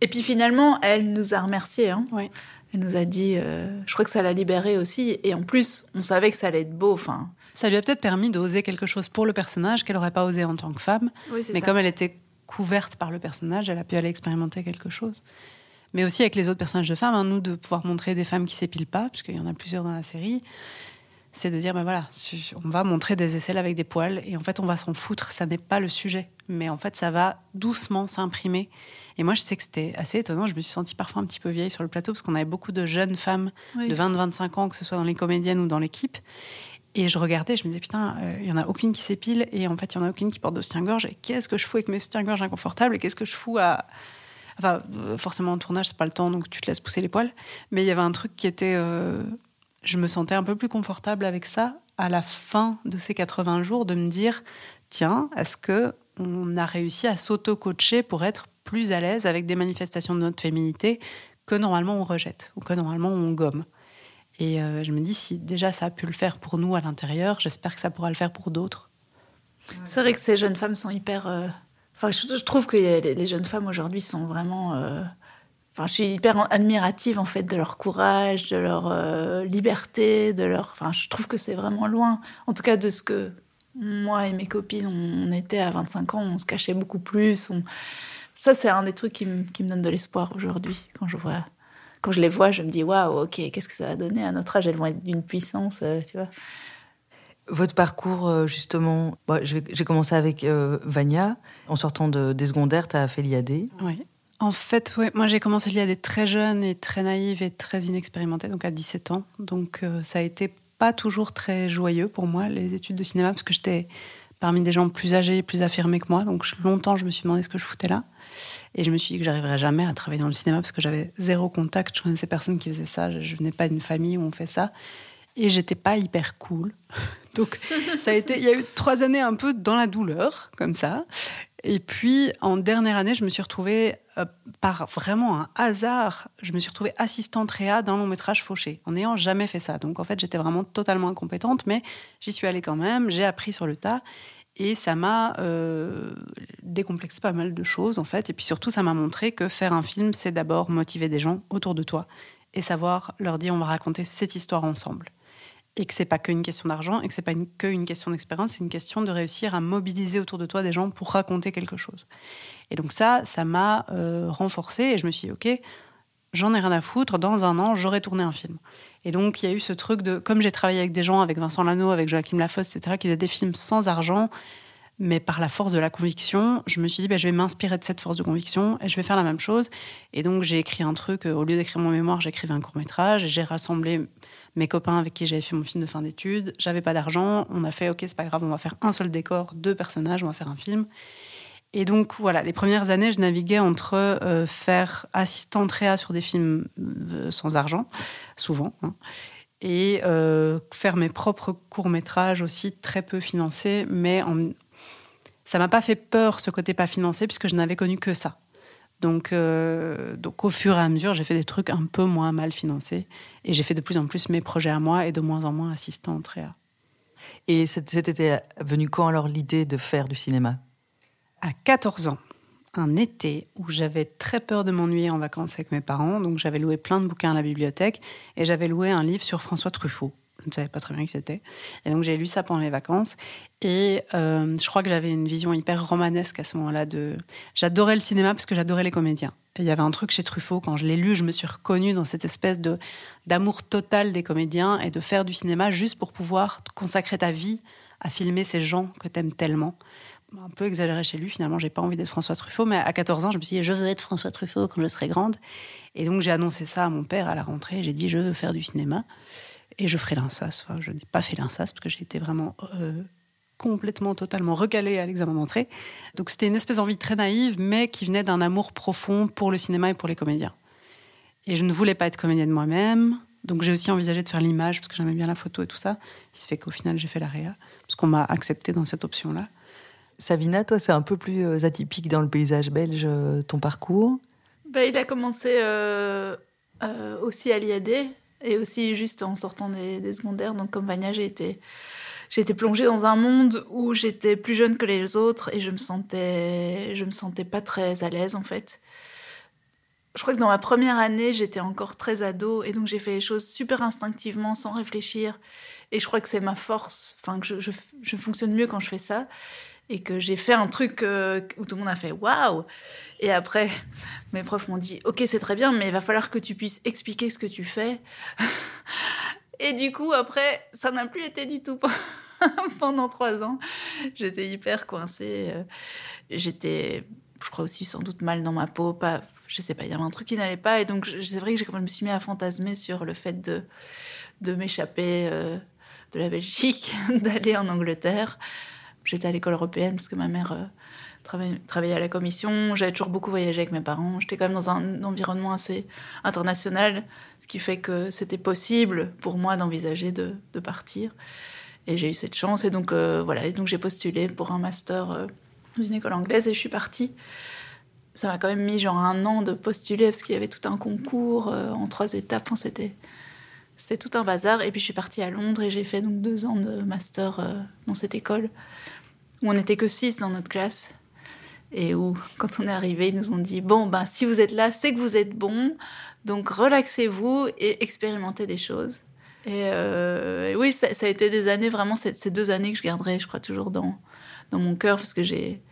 Et puis finalement, elle nous a remerciés. Hein. Oui. Elle nous a dit, euh, je crois que ça l'a libérée aussi. Et en plus, on savait que ça allait être beau. Enfin, ça lui a peut-être permis d'oser quelque chose pour le personnage qu'elle n'aurait pas osé en tant que femme. mais comme elle était couverte par le personnage, elle a pu aller expérimenter quelque chose mais aussi avec les autres personnages de femmes, hein, nous, de pouvoir montrer des femmes qui s'épilent pas, puisqu'il y en a plusieurs dans la série, c'est de dire, ben voilà, on va montrer des aisselles avec des poils, et en fait, on va s'en foutre, ça n'est pas le sujet, mais en fait, ça va doucement s'imprimer. Et moi, je sais que c'était assez étonnant, je me suis sentie parfois un petit peu vieille sur le plateau, parce qu'on avait beaucoup de jeunes femmes de 20-25 ans, que ce soit dans les comédiennes ou dans l'équipe, et je regardais, je me disais, putain, euh, il y en a aucune qui s'épile, et en fait, il y en a aucune qui porte de soutien-gorge, et qu'est-ce que je fous avec mes soutiens-gorge inconfortables, et qu'est-ce que je fous à Enfin, forcément, en tournage, c'est pas le temps, donc tu te laisses pousser les poils. Mais il y avait un truc qui était. Euh, je me sentais un peu plus confortable avec ça à la fin de ces 80 jours, de me dire tiens, est-ce que on a réussi à s'auto-coacher pour être plus à l'aise avec des manifestations de notre féminité que normalement on rejette ou que normalement on gomme? Et euh, je me dis, si déjà ça a pu le faire pour nous à l'intérieur, j'espère que ça pourra le faire pour d'autres. C'est vrai que ces jeunes femmes sont hyper Enfin, je, trouve que les, jeunes femmes aujourd'hui sont vraiment euh, Enfin, je suis hyper admirative en fait de leur courage, de leur euh, liberté, de leur. Enfin, je trouve que c'est vraiment loin. En tout cas, de ce que moi et mes copines on était à 25 ans, on se cachait beaucoup plus. Ça, c'est un des trucs qui, me donne de l'espoir aujourd'hui quand je vois. Quand je les vois, je me dis waouh, ok, qu'est-ce que ça va donner à notre âge? Elles vont être d'une puissance, euh, tu vois. Votre parcours, euh, justement, j'ai commencé avec Vania. En sortant de, des secondaires, tu as fait l'IAD. Oui. En fait, moi j'ai commencé l'IAD très jeune et très naïve et très inexpérimentée, donc à 17 ans. Donc euh, ça a été pas toujours très joyeux pour moi, les études de cinéma, parce que j'étais parmi des gens plus âgés, plus affirmés que moi. Donc longtemps, je me suis demandé ce que je foutais là. Et je me suis dit que j'arriverais jamais à travailler dans le cinéma parce que j'avais zéro contact. Je connaissais personne qui faisait ça. Je, je venais pas d'une famille où on fait ça. Et j'étais pas hyper cool. Donc ça a été, il y a eu trois années un peu dans la douleur, comme ça. Et puis, en dernière année, je me suis retrouvée, euh, par vraiment un hasard, je me suis retrouvée assistante réa d'un long métrage fauché, en n'ayant jamais fait ça. Donc, en fait, j'étais vraiment totalement incompétente, mais j'y suis allée quand même, j'ai appris sur le tas. Et ça m'a euh, décomplexé pas mal de choses, en fait. Et puis surtout, ça m'a montré que faire un film, c'est d'abord motiver des gens autour de toi et savoir leur dire on va raconter cette histoire ensemble et que c'est pas qu'une question d'argent et que c'est pas une, que une question d'expérience, c'est une question de réussir à mobiliser autour de toi des gens pour raconter quelque chose. Et donc ça, ça m'a euh, renforcé et je me suis dit, ok, j'en ai rien à foutre, dans un an, j'aurai tourné un film. Et donc il y a eu ce truc de, comme j'ai travaillé avec des gens, avec Vincent Lano, avec Joachim Lafosse, etc., qui faisaient des films sans argent, mais par la force de la conviction, je me suis dit, bah, je vais m'inspirer de cette force de conviction et je vais faire la même chose. Et donc j'ai écrit un truc, euh, au lieu d'écrire mon mémoire, écrit un court métrage et j'ai rassemblé mes copains avec qui j'avais fait mon film de fin d'études. J'avais pas d'argent. On a fait, ok, c'est pas grave, on va faire un seul décor, deux personnages, on va faire un film. Et donc voilà, les premières années, je naviguais entre euh, faire assistante réa sur des films euh, sans argent, souvent, hein, et euh, faire mes propres courts métrages aussi très peu financés, mais ça m'a pas fait peur ce côté pas financé puisque je n'avais connu que ça. Donc, euh, donc au fur et à mesure, j'ai fait des trucs un peu moins mal financés et j'ai fait de plus en plus mes projets à moi et de moins en moins assistante réa. Et c'était venu quand alors l'idée de faire du cinéma? À 14 ans, un été où j'avais très peur de m'ennuyer en vacances avec mes parents, donc j'avais loué plein de bouquins à la bibliothèque et j'avais loué un livre sur François Truffaut je ne savais pas très bien qui c'était. Et donc j'ai lu ça pendant les vacances. Et euh, je crois que j'avais une vision hyper romanesque à ce moment-là. De... J'adorais le cinéma parce que j'adorais les comédiens. Et il y avait un truc chez Truffaut, quand je l'ai lu, je me suis reconnue dans cette espèce de, d'amour total des comédiens et de faire du cinéma juste pour pouvoir consacrer ta vie à filmer ces gens que tu aimes tellement. Un peu exagéré chez lui, finalement, j'ai pas envie d'être François Truffaut, mais à 14 ans, je me suis dit, je veux être François Truffaut quand je serai grande. Et donc j'ai annoncé ça à mon père à la rentrée, j'ai dit, je veux faire du cinéma et je ferai l'insas. Enfin, je n'ai pas fait l'insas parce que j'ai été vraiment euh, complètement, totalement recalée à l'examen d'entrée. Donc c'était une espèce d'envie très naïve, mais qui venait d'un amour profond pour le cinéma et pour les comédiens. Et je ne voulais pas être comédienne moi-même. Donc j'ai aussi envisagé de faire l'image parce que j'aimais bien la photo et tout ça. Il se fait qu'au final j'ai fait la réa parce qu'on m'a accepté dans cette option-là. Savina, toi c'est un peu plus euh, atypique dans le paysage belge, euh, ton parcours? Bah, Il a commencé aussi à l'IAD. Et aussi juste en sortant des, secondaires, donc comme Vania, j'ai été, été plongée dans un monde où j'étais plus jeune que les autres et je me sentais, je me sentais pas très à l'aise en fait. Je crois que dans ma première année, j'étais encore très ado et donc j'ai fait les choses super instinctivement, sans réfléchir. Et je crois que c'est ma force, enfin que je, je fonctionne mieux quand je fais ça et que j'ai fait un truc euh, où tout le monde a fait waouh. Et après, mes profs m'ont dit ok c'est très bien, mais il va falloir que tu puisses expliquer ce que tu fais. et du coup après, ça n'a plus été du tout pendant trois ans. J'étais hyper coincée. Euh, j'étais, je crois aussi sans doute mal dans ma peau, pas, je sais pas, il y avait un truc qui n'allait pas. Et donc c'est vrai que je me suis mis à fantasmer sur le fait de de m'échapper euh, de la Belgique, d'aller en Angleterre j'étais à l'école européenne parce que ma mère euh, travaillait, à la commission. J'avais toujours beaucoup voyagé avec mes parents. J'étais quand même dans un environnement assez international, ce qui fait que c'était possible pour moi d'envisager de, partir. Et j'ai eu cette chance. Et donc, euh, voilà. Et donc, j'ai postulé pour un master euh, dans une école anglaise et je suis partie. Ça m'a quand même mis genre un an de postuler parce qu'il y avait tout un concours en trois étapes. Enfin, c'était c'était tout un bazar. Et puis je suis partie à Londres et j'ai fait donc deux ans de master dans cette école où on n'était que six dans notre classe. Et où, quand on est arrivé, ils nous ont dit Bon, ben, si vous êtes là, c'est que vous êtes bon. Donc, relaxez-vous et expérimentez des choses. Et, euh, oui, ça, a été des années, vraiment, ces deux années que je garderai, je crois, toujours dans, dans mon cœur, parce que j'ai.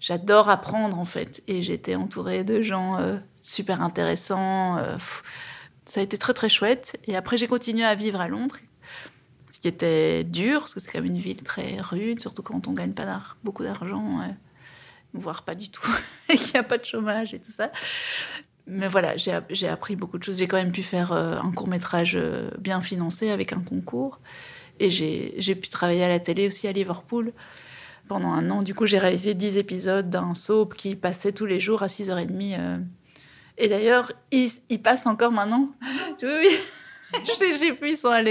J'adore apprendre en fait et j'étais entourée de gens euh, super intéressants. Euh, ça a été très très chouette. Et après j'ai continué à vivre à Londres, qui était dur parce que c'est quand même une ville très rude, surtout quand on gagne pas beaucoup d'argent voire pas du tout, et qu'il n'y a pas de chômage et tout ça. Mais voilà, j'ai appris beaucoup de choses. J'ai quand même pu faire euh, un court métrage euh, bien financé avec un concours. Et j'ai pu travailler à la télé aussi à Liverpool pendant un an. Du coup, j'ai réalisé 10 épisodes d'un soap qui passait tous les jours à 6h30. Euh. Et d'ailleurs, il, il, passe encore maintenant. Oui. Je sais plus, ils sont à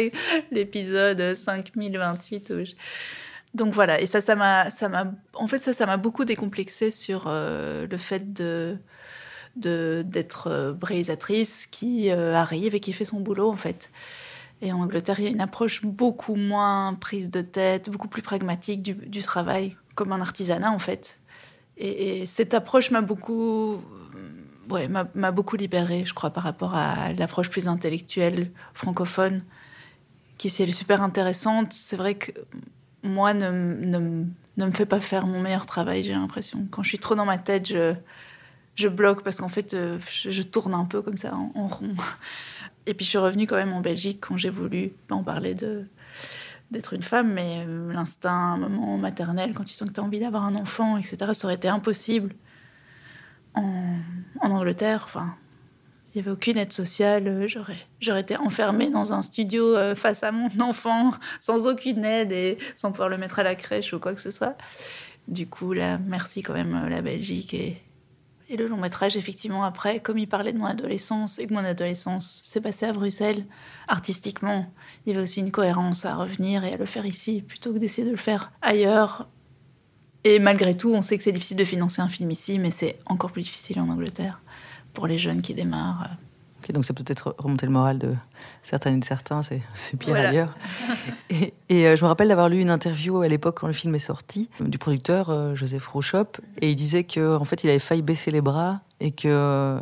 l'épisode 5028. Où donc voilà, et ça, ça m'a, ça m'a, en fait, ça, ça m'a beaucoup décomplexé sur euh, le fait de, d'être euh, réalisatrice qui euh, arrive et qui fait son boulot en fait. Et en Angleterre, il y a une approche beaucoup moins prise de tête, beaucoup plus pragmatique du, travail, comme un artisanat en fait. Et, cette approche m'a beaucoup, ouais, m'a, beaucoup libérée, je crois, par rapport à l'approche plus intellectuelle francophone, qui c'est super intéressante. C'est vrai que moi, ne, ne, me fait pas faire mon meilleur travail, j'ai l'impression. Quand je suis trop dans ma tête, je, bloque parce qu'en fait, euh, je, tourne un peu comme ça, en, rond. Et puis, je suis revenue quand même en Belgique quand j'ai voulu en parler de d'être une femme, mais euh, l'instinct moment maternel, quand tu sens que tu as envie d'avoir un enfant, etc., ça aurait été impossible en, en Angleterre. Enfin, il n'y avait aucune aide sociale. Euh, j'aurais, j'aurais été enfermée dans un studio euh, face à mon enfant, sans aucune aide et sans pouvoir le mettre à la crèche ou quoi que ce soit. Du coup, là, merci quand même euh, la Belgique et, et le long métrage, effectivement, après, comme il parlait de mon adolescence et que mon adolescence s'est passée à Bruxelles, artistiquement, il y avait aussi une cohérence à revenir et à le faire ici plutôt que d'essayer de le faire ailleurs. Et malgré tout, on sait que c'est difficile de financer un film ici, mais c'est encore plus difficile en Angleterre pour les jeunes qui démarrent. donc ça peut être remonter le moral de certaines et de certains, c'est pire ailleurs. Et, euh, je me rappelle d'avoir lu une interview à l'époque quand le film est sorti du producteur euh, Joseph Rochop, et il disait que en fait il avait failli baisser les bras et que euh,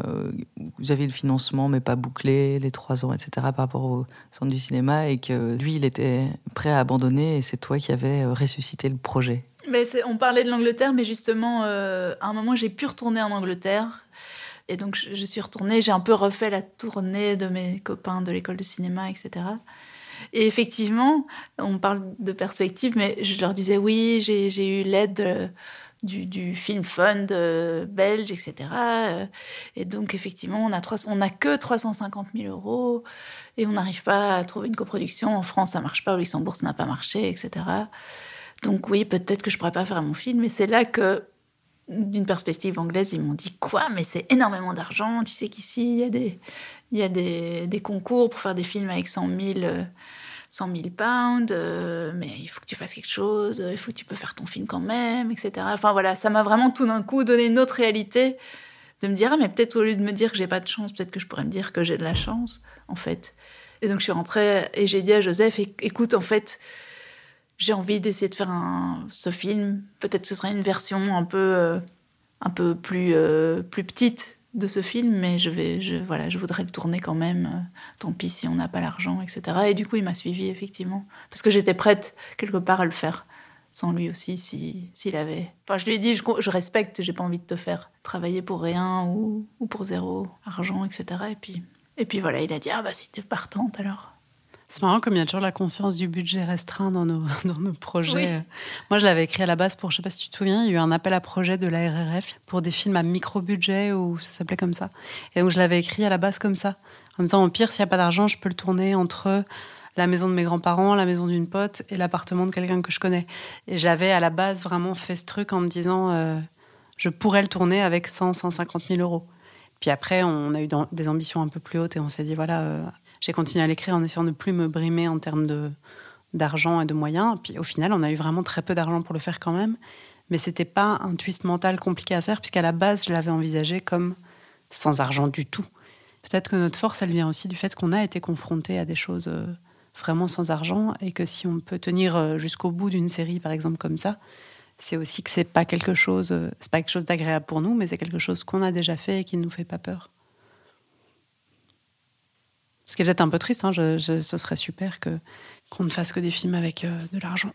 vous aviez le financement mais pas bouclé les trois ans, etc. par rapport au centre du cinéma et que lui il était prêt à abandonner et c'est toi qui avais ressuscité le projet. On parlait de l'Angleterre, mais justement, à un moment, j'ai pu retourner en Angleterre et donc, je, suis retournée, j'ai un peu refait la tournée de mes copains de l'école de cinéma, etc. Et effectivement, on parle de perspective, mais je leur disais oui, j'ai eu l'aide euh, du, du, Film Fund euh, belge, etc. Euh, et donc, effectivement, on a, on a que 350 000 euros et on n'arrive pas à trouver une coproduction. En France, ça marche pas, au Luxembourg, ça n'a pas marché, etc. Donc, oui, peut-être que je pourrais pas faire mon film, mais c'est là que d'une perspective anglaise, ils m'ont dit quoi Mais c'est énormément d'argent. Tu sais qu'ici, il y a, des, il y a des, concours pour faire des films avec 100 000, 100 000 pounds, euh, mais il faut que tu fasses quelque chose, il faut que tu peux faire ton film quand même, etc. Enfin voilà, ça m'a vraiment tout d'un coup donné une autre réalité de me dire ah mais peut-être au lieu de me dire que j'ai pas de chance, peut-être que je pourrais me dire que j'ai de la chance en fait. Et donc je suis rentrée et j'ai dit à Joseph écoute en fait j'ai envie d'essayer de faire ce film. Peut-être ce sera une version un peu, euh, un peu plus, euh, plus petite de ce film, mais je, vais, voilà, je voudrais le tourner quand même. Euh, tant pis si on n'a pas l'argent, etc. Et du coup, il m'a suivi, effectivement. Parce que j'étais prête, quelque part, à le faire. Sans lui aussi, s'il si, avait. Enfin, je lui ai dit, je, je respecte, j'ai pas envie de te faire travailler pour rien ou, ou pour zéro argent, etc. Et puis, et puis voilà, il a dit, ah bah si t'es partante alors. C'est marrant comme il y a toujours la conscience du budget restreint dans nos, dans nos projets. Moi, je l'avais écrit à la base pour, je sais pas si tu te souviens, il y a eu un appel à projet de la RRF pour des films à micro-budget, ou ça s'appelait comme ça. Et donc, je l'avais écrit à la base comme ça. En me disant, au pire, s'il n'y a pas d'argent, je peux le tourner entre la maison de mes grands-parents, la maison d'une pote et l'appartement de quelqu'un que je connais. Et j'avais à la base vraiment fait ce truc en me disant, euh, je pourrais le tourner avec 100, 150 000 euros. Puis après, on a eu des ambitions un peu plus hautes et on s'est dit, voilà, euh, j'ai continué à l'écrire en essayant de plus me brimer en termes de, d'argent et de moyens. Puis au final, on a eu vraiment très peu d'argent pour le faire quand même. Mais c'était pas un twist mental compliqué à faire, puisqu'à la base, je l'avais envisagé comme sans argent du tout. Peut-être que notre force, elle vient aussi du fait qu'on a été confronté à des choses euh, vraiment sans argent, et que si on peut tenir euh, jusqu'au bout d'une série, par exemple, comme ça, c'est aussi que c'est pas quelque chose, euh, c'est pas quelque chose d'agréable pour nous, mais c'est quelque chose qu'on a déjà fait et qui ne nous fait pas peur. Ce qui est peut-être un peu triste, hein, ce serait super que qu'on ne fasse que des films avec euh, de l'argent.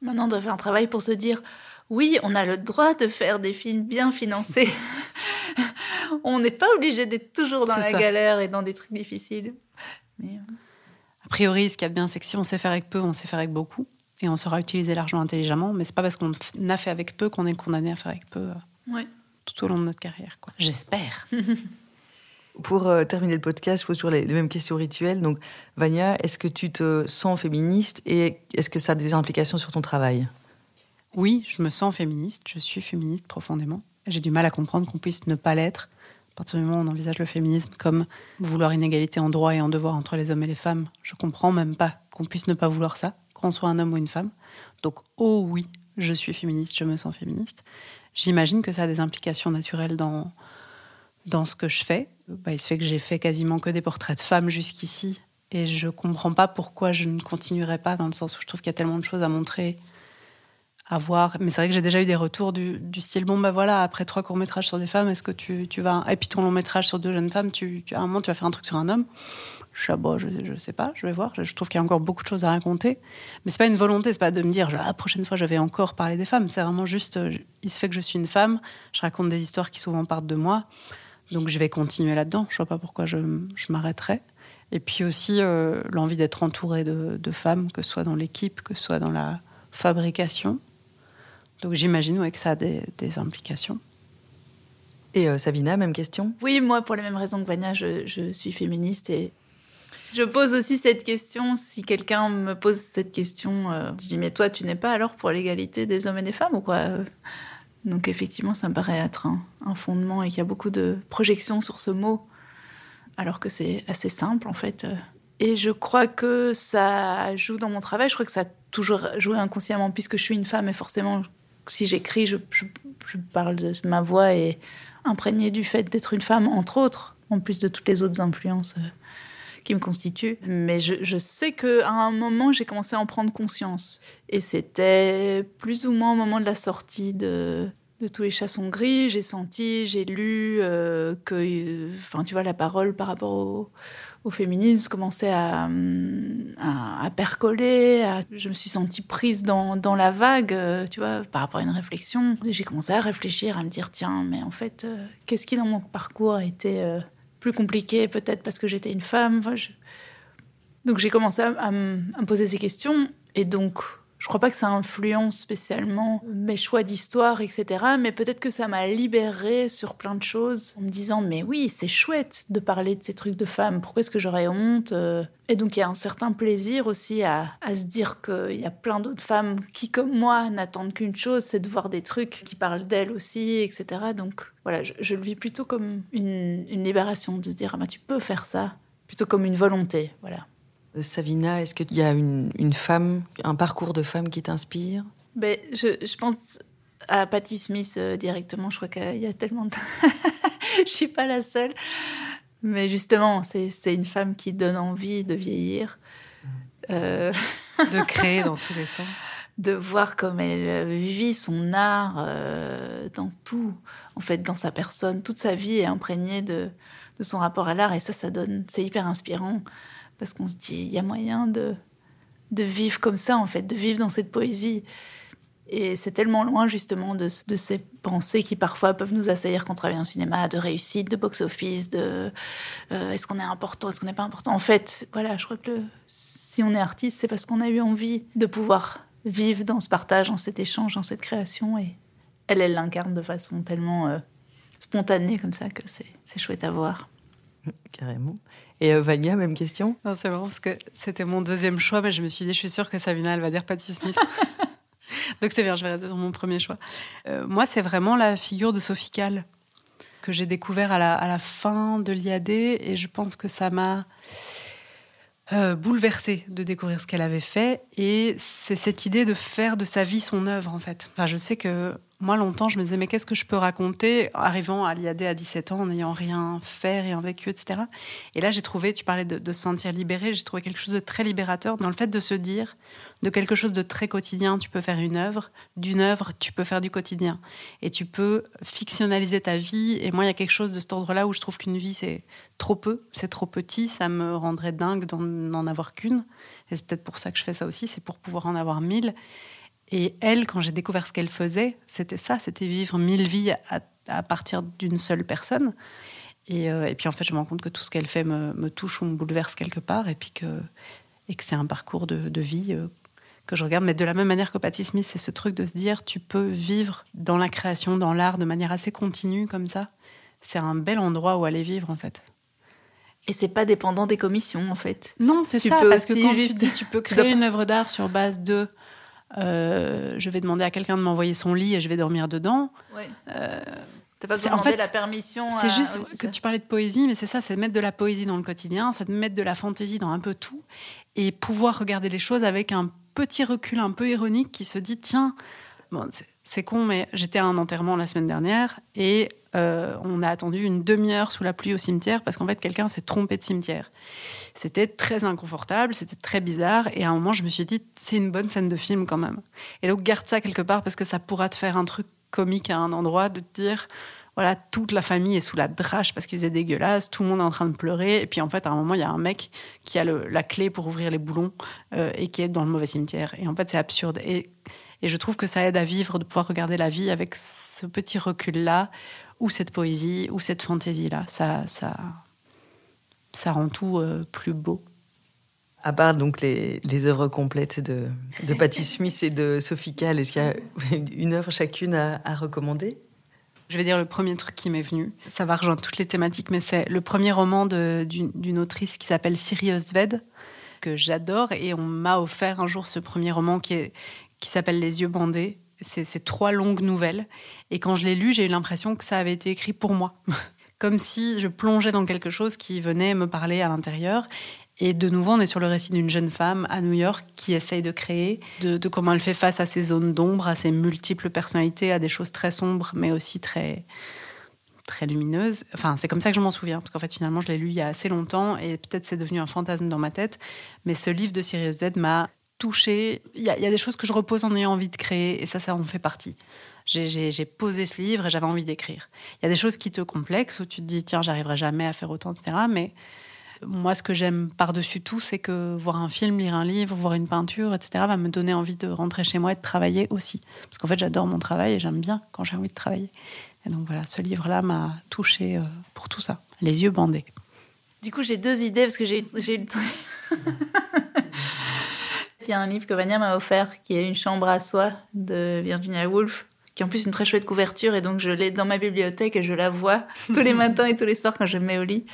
Maintenant, on doit faire un travail pour se dire oui, on a le droit de faire des films bien financés. on n'est pas obligé d'être toujours dans la galère et dans des trucs difficiles. Mais... Euh, A priori, ce qu'il y a de bien, c'est que si on sait faire avec peu, on sait faire avec beaucoup et on saura utiliser l'argent intelligemment. Mais c'est pas parce qu'on a fait avec peu qu'on est condamné à faire avec peu euh, tout au long de notre carrière. J'espère. Pour euh, terminer le podcast, je pose toujours les, mêmes questions rituelles. Donc, Vania, est-ce que tu te sens féministe et est-ce que ça a des implications sur ton travail? Oui, je me sens féministe. Je suis féministe profondément. J'ai du mal à comprendre qu'on puisse ne pas l'être. À partir du moment où on envisage le féminisme comme vouloir une égalité en droit et en devoir entre les hommes et les femmes, je comprends même pas qu'on puisse ne pas vouloir ça qu'on soit un homme ou une femme. Donc, oh oui, je suis féministe, je me sens féministe. J'imagine que ça a des implications naturelles dans, dans ce que je fais. Bah, il se fait que j'ai fait quasiment que des portraits de femmes jusqu'ici. Et je comprends pas pourquoi je ne continuerai pas, dans le sens où je trouve qu'il y a tellement de choses à montrer, à voir. Mais c'est vrai que j'ai déjà eu des retours du, style bon, bah voilà, après trois courts-métrages sur des femmes, est-ce que tu, tu vas. Et puis ton long-métrage sur deux jeunes femmes, tu, à un moment, tu vas faire un truc sur un homme. Je, bon, je, je sais pas, je vais voir. Je, trouve qu'il y a encore beaucoup de choses à raconter. Mais c'est pas une volonté, c'est pas de me dire la prochaine fois je vais encore parler des femmes. C'est vraiment juste, euh, il se fait que je suis une femme, je raconte des histoires qui souvent partent de moi. Donc je vais continuer là-dedans. Je vois pas pourquoi je, je m'arrêterais. Et puis aussi euh, l'envie d'être entourée de, de, femmes, que ce soit dans l'équipe, que ce soit dans la fabrication. Donc j'imagine ouais, que ça a des, des implications. Et euh, Sabina, même question? Oui, moi, pour les mêmes raisons que Vania, je, je suis féministe et je pose aussi cette question, si quelqu'un me pose cette question, euh, je dis mais toi tu n'es pas alors pour l'égalité des hommes et des femmes ou quoi? Donc effectivement ça me paraît être un, fondement et qu'il y a beaucoup de projections sur ce mot, alors que c'est assez simple en fait. Et je crois que ça joue dans mon travail, je crois que ça a toujours joué inconsciemment puisque je suis une femme et forcément si j'écris, je, je, parle de ma voix et imprégnée du fait d'être une femme entre autres, en plus de toutes les autres influences. Euh, qui me constitue. Mais je, sais qu'à un moment, j'ai commencé à en prendre conscience. Et c'était plus ou moins au moment de la sortie de, de tous les chassons gris. J'ai senti, j'ai lu euh, que, enfin, tu vois, la parole par rapport au, féminisme commençait à, à, percoler. je me suis sentie prise dans, dans, la vague, euh, tu vois, par rapport à une réflexion. J'ai commencé à réfléchir, à me dire, tiens, mais en fait, euh, qu'est-ce qui dans mon parcours a été plus compliqué, peut-être parce que j'étais une femme. Donc j'ai commencé à, me poser ces questions. Et donc, je crois pas que ça influence spécialement mes choix d'histoire, etc. Mais peut-être que ça m'a libérée sur plein de choses en me disant mais oui, c'est chouette de parler de ces trucs de femmes. Pourquoi est-ce que j'aurais honte euh? Et donc il y a un certain plaisir aussi à, se dire qu'il y a plein d'autres femmes qui, comme moi, n'attendent qu'une chose, c'est de voir des trucs qui parlent d'elles aussi, etc. Donc voilà, je, le vis plutôt comme une, libération de se dire ah bah tu peux faire ça, plutôt comme une volonté, voilà. Savina, est-ce qu'il y a une, femme, un parcours de femme qui t'inspire? Ben, je, pense à Patti Smith euh, directement. Je crois qu'il y a tellement de. je suis pas la seule. Mais justement, c'est une femme qui donne envie de vieillir. Euh, de créer dans tous les sens. De voir comme elle vit son art euh, dans tout, en fait, dans sa personne. Toute sa vie est imprégnée de, de son rapport à l'art et ça, ça donne, c'est hyper inspirant parce qu'on se dit, il y a moyen de, de vivre comme ça, en fait, de vivre dans cette poésie. Et c'est tellement loin, justement, de, de, ces pensées qui parfois peuvent nous assaillir quand on travaille en cinéma, de réussite, de box-office, de euh, est-ce qu'on est important, est-ce qu'on n'est pas important? En fait, voilà, je crois que si on est artiste, c'est parce qu'on a eu envie de pouvoir vivre dans ce partage, dans cet échange, dans cette création. Et elle, elle l'incarne de façon tellement euh, spontanée comme ça que c'est chouette à voir. Carrément. Et euh, Vania, même question? Non, c'est marrant parce que c'était mon deuxième choix, mais je me suis dit, je suis sûre que Savina, elle va dire Patti Smith. Donc c'est bien, je vais rester sur mon premier choix. Euh, moi, c'est vraiment la figure de Sophie Calle que j'ai découvert à la, à la, fin de l'IAD et je pense que ça m'a euh, bouleversée de découvrir ce qu'elle avait fait. Et c'est cette idée de faire de sa vie son œuvre, en fait. Enfin, je sais que moi, longtemps, je me disais, mais qu'est-ce que je peux raconter arrivant à l'IAD à 17 ans, en n'ayant rien fait, rien vécu, etc. Et là, j'ai trouvé, tu parlais de, de se sentir libéré, j'ai trouvé quelque chose de très libérateur dans le fait de se dire, de quelque chose de très quotidien, tu peux faire une œuvre, d'une œuvre, tu peux faire du quotidien. Et tu peux fictionnaliser ta vie. Et moi, il y a quelque chose de cet ordre-là où je trouve qu'une vie, c'est trop peu, c'est trop petit, ça me rendrait dingue d'en avoir qu'une. Et c'est peut-être pour ça que je fais ça aussi, c'est pour pouvoir en avoir mille. Et elle, quand j'ai découvert ce qu'elle faisait, c'était ça, c'était vivre mille vies à, partir d'une seule personne. Euh, et, puis en fait, je me rends compte que tout ce qu'elle fait me, touche ou me bouleverse quelque part, et puis que, et que c'est un parcours de, vie euh, que je regarde. Mais de la même manière que Patti Smith, c'est ce truc de se dire, tu peux vivre dans la création, dans l'art, de manière assez continue comme ça. C'est un bel endroit où aller vivre en fait. Et c'est pas dépendant des commissions en fait. Non, c'est ça. parce que quand tu dis, tu peux créer une œuvre d'art sur base de euh, je vais demander à quelqu'un de m'envoyer son lit et je vais dormir dedans. Ouais. Euh, T'as pas besoin de demander la permission. C'est juste que tu parlais de poésie, mais c'est ça, c'est mettre de la poésie dans le quotidien, c'est de mettre de la fantaisie dans un peu tout et pouvoir regarder les choses avec un petit recul un peu ironique qui se dit tiens, bon, c'est con, mais j'étais à un enterrement la semaine dernière et euh, on a attendu une demi-heure sous la pluie au cimetière parce qu'en fait, quelqu'un s'est trompé de cimetière. C'était très inconfortable, c'était très bizarre. Et à un moment, je me suis dit, c'est une bonne scène de film quand même. Et donc, garde ça quelque part parce que ça pourra te faire un truc comique à un endroit, de te dire, voilà, toute la famille est sous la drache parce qu'ils faisaient dégueulasse, tout le monde est en train de pleurer. Et puis en fait, à un moment, il y a un mec qui a la clé pour ouvrir les boulons euh, et qui est dans le mauvais cimetière. Et en fait, c'est absurde. Et, et je trouve que ça aide à vivre, de pouvoir regarder la vie avec ce petit recul-là ou cette poésie, ou cette fantaisie-là. Ça, ça, ça rend tout euh, plus beau. À part donc les, les œuvres complètes de, de Patti Smith et de Sophie Kahl, est-ce qu'il y a une œuvre chacune à, à recommander? Je vais dire le premier truc qui m'est venu. Ça va rejoindre toutes les thématiques, mais c'est le premier roman d'une autrice qui s'appelle Siri Osved, que j'adore. Et on m'a offert un jour ce premier roman qui, qui s'appelle Les yeux bandés, c'est trois longues nouvelles. Et quand je l'ai lu, j'ai eu l'impression que ça avait été écrit pour moi. Comme si je plongeais dans quelque chose qui venait me parler à l'intérieur. Et de nouveau, on est sur le récit d'une jeune femme à New York qui essaye de créer, de, comment elle fait face à ces zones d'ombre, à ses multiples personnalités, à des choses très sombres, mais aussi très, très lumineuses. Enfin, c'est comme ça que je m'en souviens, parce qu'en fait, finalement, je l'ai lu il y a assez longtemps et peut-être c'est devenu un fantasme dans ma tête. Mais ce livre de Sirius Z m'a touché. Il y, a, des choses que je repose en ayant envie de créer, et ça, ça en fait partie. J'ai posé ce livre et j'avais envie d'écrire. Il y a des choses qui te complexent, où tu te dis, tiens, j'arriverai jamais à faire autant, etc. Mais moi, ce que j'aime par-dessus tout, c'est que voir un film, lire un livre, voir une peinture, etc., va me donner envie de rentrer chez moi et de travailler aussi. Parce qu'en fait, j'adore mon travail et j'aime bien quand j'ai envie de travailler. Et donc voilà, ce livre-là m'a touché euh, pour tout ça. Les yeux bandés. Du coup, j'ai deux idées parce que j'ai eu Il y a un livre que Vania m'a offert qui est Une chambre à soi de Virginia Woolf, qui est en plus une très chouette couverture et donc je l'ai dans ma bibliothèque et je la vois tous les matins et tous les soirs quand je me mets au lit.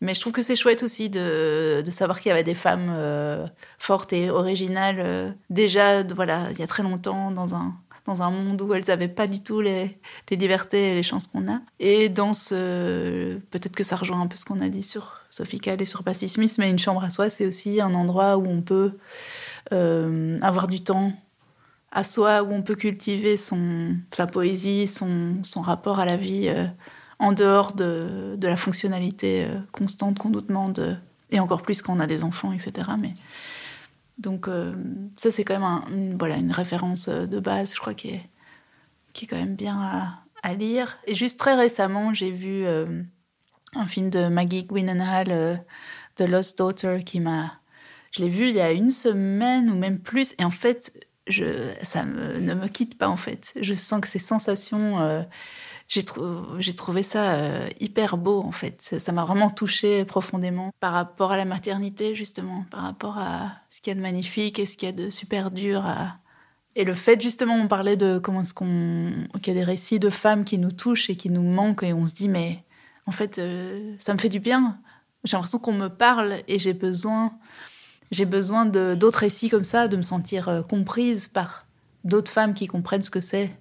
Mais je trouve que c'est chouette aussi de, de savoir qu'il y avait des femmes euh, fortes et originales euh, déjà, voilà, il y a très longtemps dans un dans un monde où elles n'avaient pas du tout les, les, libertés et les chances qu'on a. Et dans ce... Peut-être que ça rejoint un peu ce qu'on a dit sur Sophie Kahl et sur Patti Smith, mais une chambre à soi, c'est aussi un endroit où on peut euh, avoir du temps à soi, où on peut cultiver son, sa poésie, son, son rapport à la vie euh, en dehors de, de la fonctionnalité euh, constante qu'on nous demande, et encore plus quand on a des enfants, etc. Mais, donc ça, c'est quand même un, une, voilà, une référence de base, je crois, qui est, qui est quand même bien à, à lire. Et juste très récemment, j'ai vu un film de Maggie Gyllenhaal, The Lost Daughter, qui m'a je l'ai vu il y a une semaine ou même plus. Et en fait, ça ne me quitte pas, en fait. Je sens que ces sensations... Euh, j'ai trouvé ça euh, hyper beau, en fait. Ça m'a vraiment touché profondément par rapport à la maternité, justement, par rapport à ce qu'il y a de magnifique et ce qu'il y a de super dur. Et le fait, justement, on parlait de comment est-ce qu'on... qu'il y a des récits de femmes qui nous touchent et qui nous manquent et on se dit, mais en fait, euh, ça me fait du bien. J'ai l'impression qu'on me parle et j'ai besoin j'ai besoin d'autres récits comme ça, de me sentir euh, comprise par d'autres femmes qui comprennent ce que c'est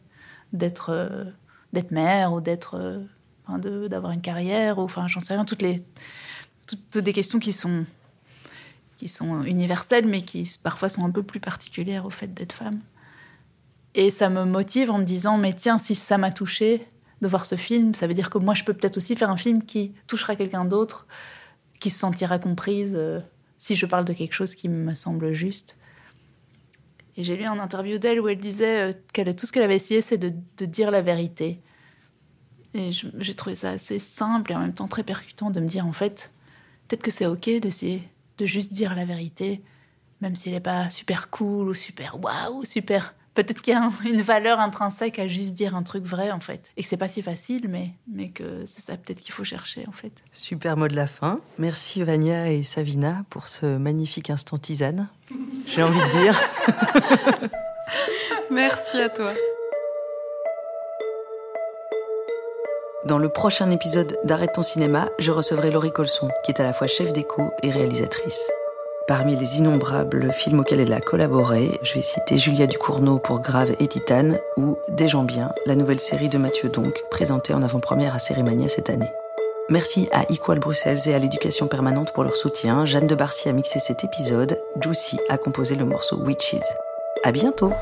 d'être euh, mère ou d'être euh, d'avoir une carrière ou enfin j'en sais rien. Toutes les toutes, des questions qui sont qui sont universelles mais qui parfois sont un peu plus particulières au fait d'être femme. Et ça me motive en me disant, mais tiens, si ça m'a touché de voir ce film, ça veut dire que moi, je peux peut-être aussi faire un film qui touchera quelqu'un d'autre, qui se sentira comprise si je parle de quelque chose qui me semble juste. Et j'ai lu un interview d'elle où elle disait euh, que tout ce qu'elle avait essayé, c'est de, de, dire la vérité. Et j'ai trouvé ça assez simple et en même temps très percutant de me dire, en fait, peut-être que c'est OK d'essayer de juste dire la vérité, même s'il n'est pas super cool ou super waouh, super peut-être qu'il y a une valeur intrinsèque à juste dire un truc vrai en fait et que c'est pas si facile mais mais que c'est ça peut-être qu'il faut chercher en fait. Super mot de la fin. Merci Vania et Savina pour ce magnifique instant tisane. J'ai envie de dire. Merci à toi. Dans le prochain épisode d'Arrête ton cinéma, je recevrai Laurie Colson, qui est à la fois chef d'écho et réalisatrice. Parmi les innombrables films auxquels elle a collaboré, je vais citer Julia Ducournau pour Grave et Titane ou Des gens bien, la nouvelle série de Mathieu Donc, présentée en avant-première à Cérimania cette année. Merci à Equal Bruxelles et à l'éducation permanente pour leur soutien. Jeanne de Barcy a mixé cet épisode. Juicy a composé le morceau Witches. À bientôt!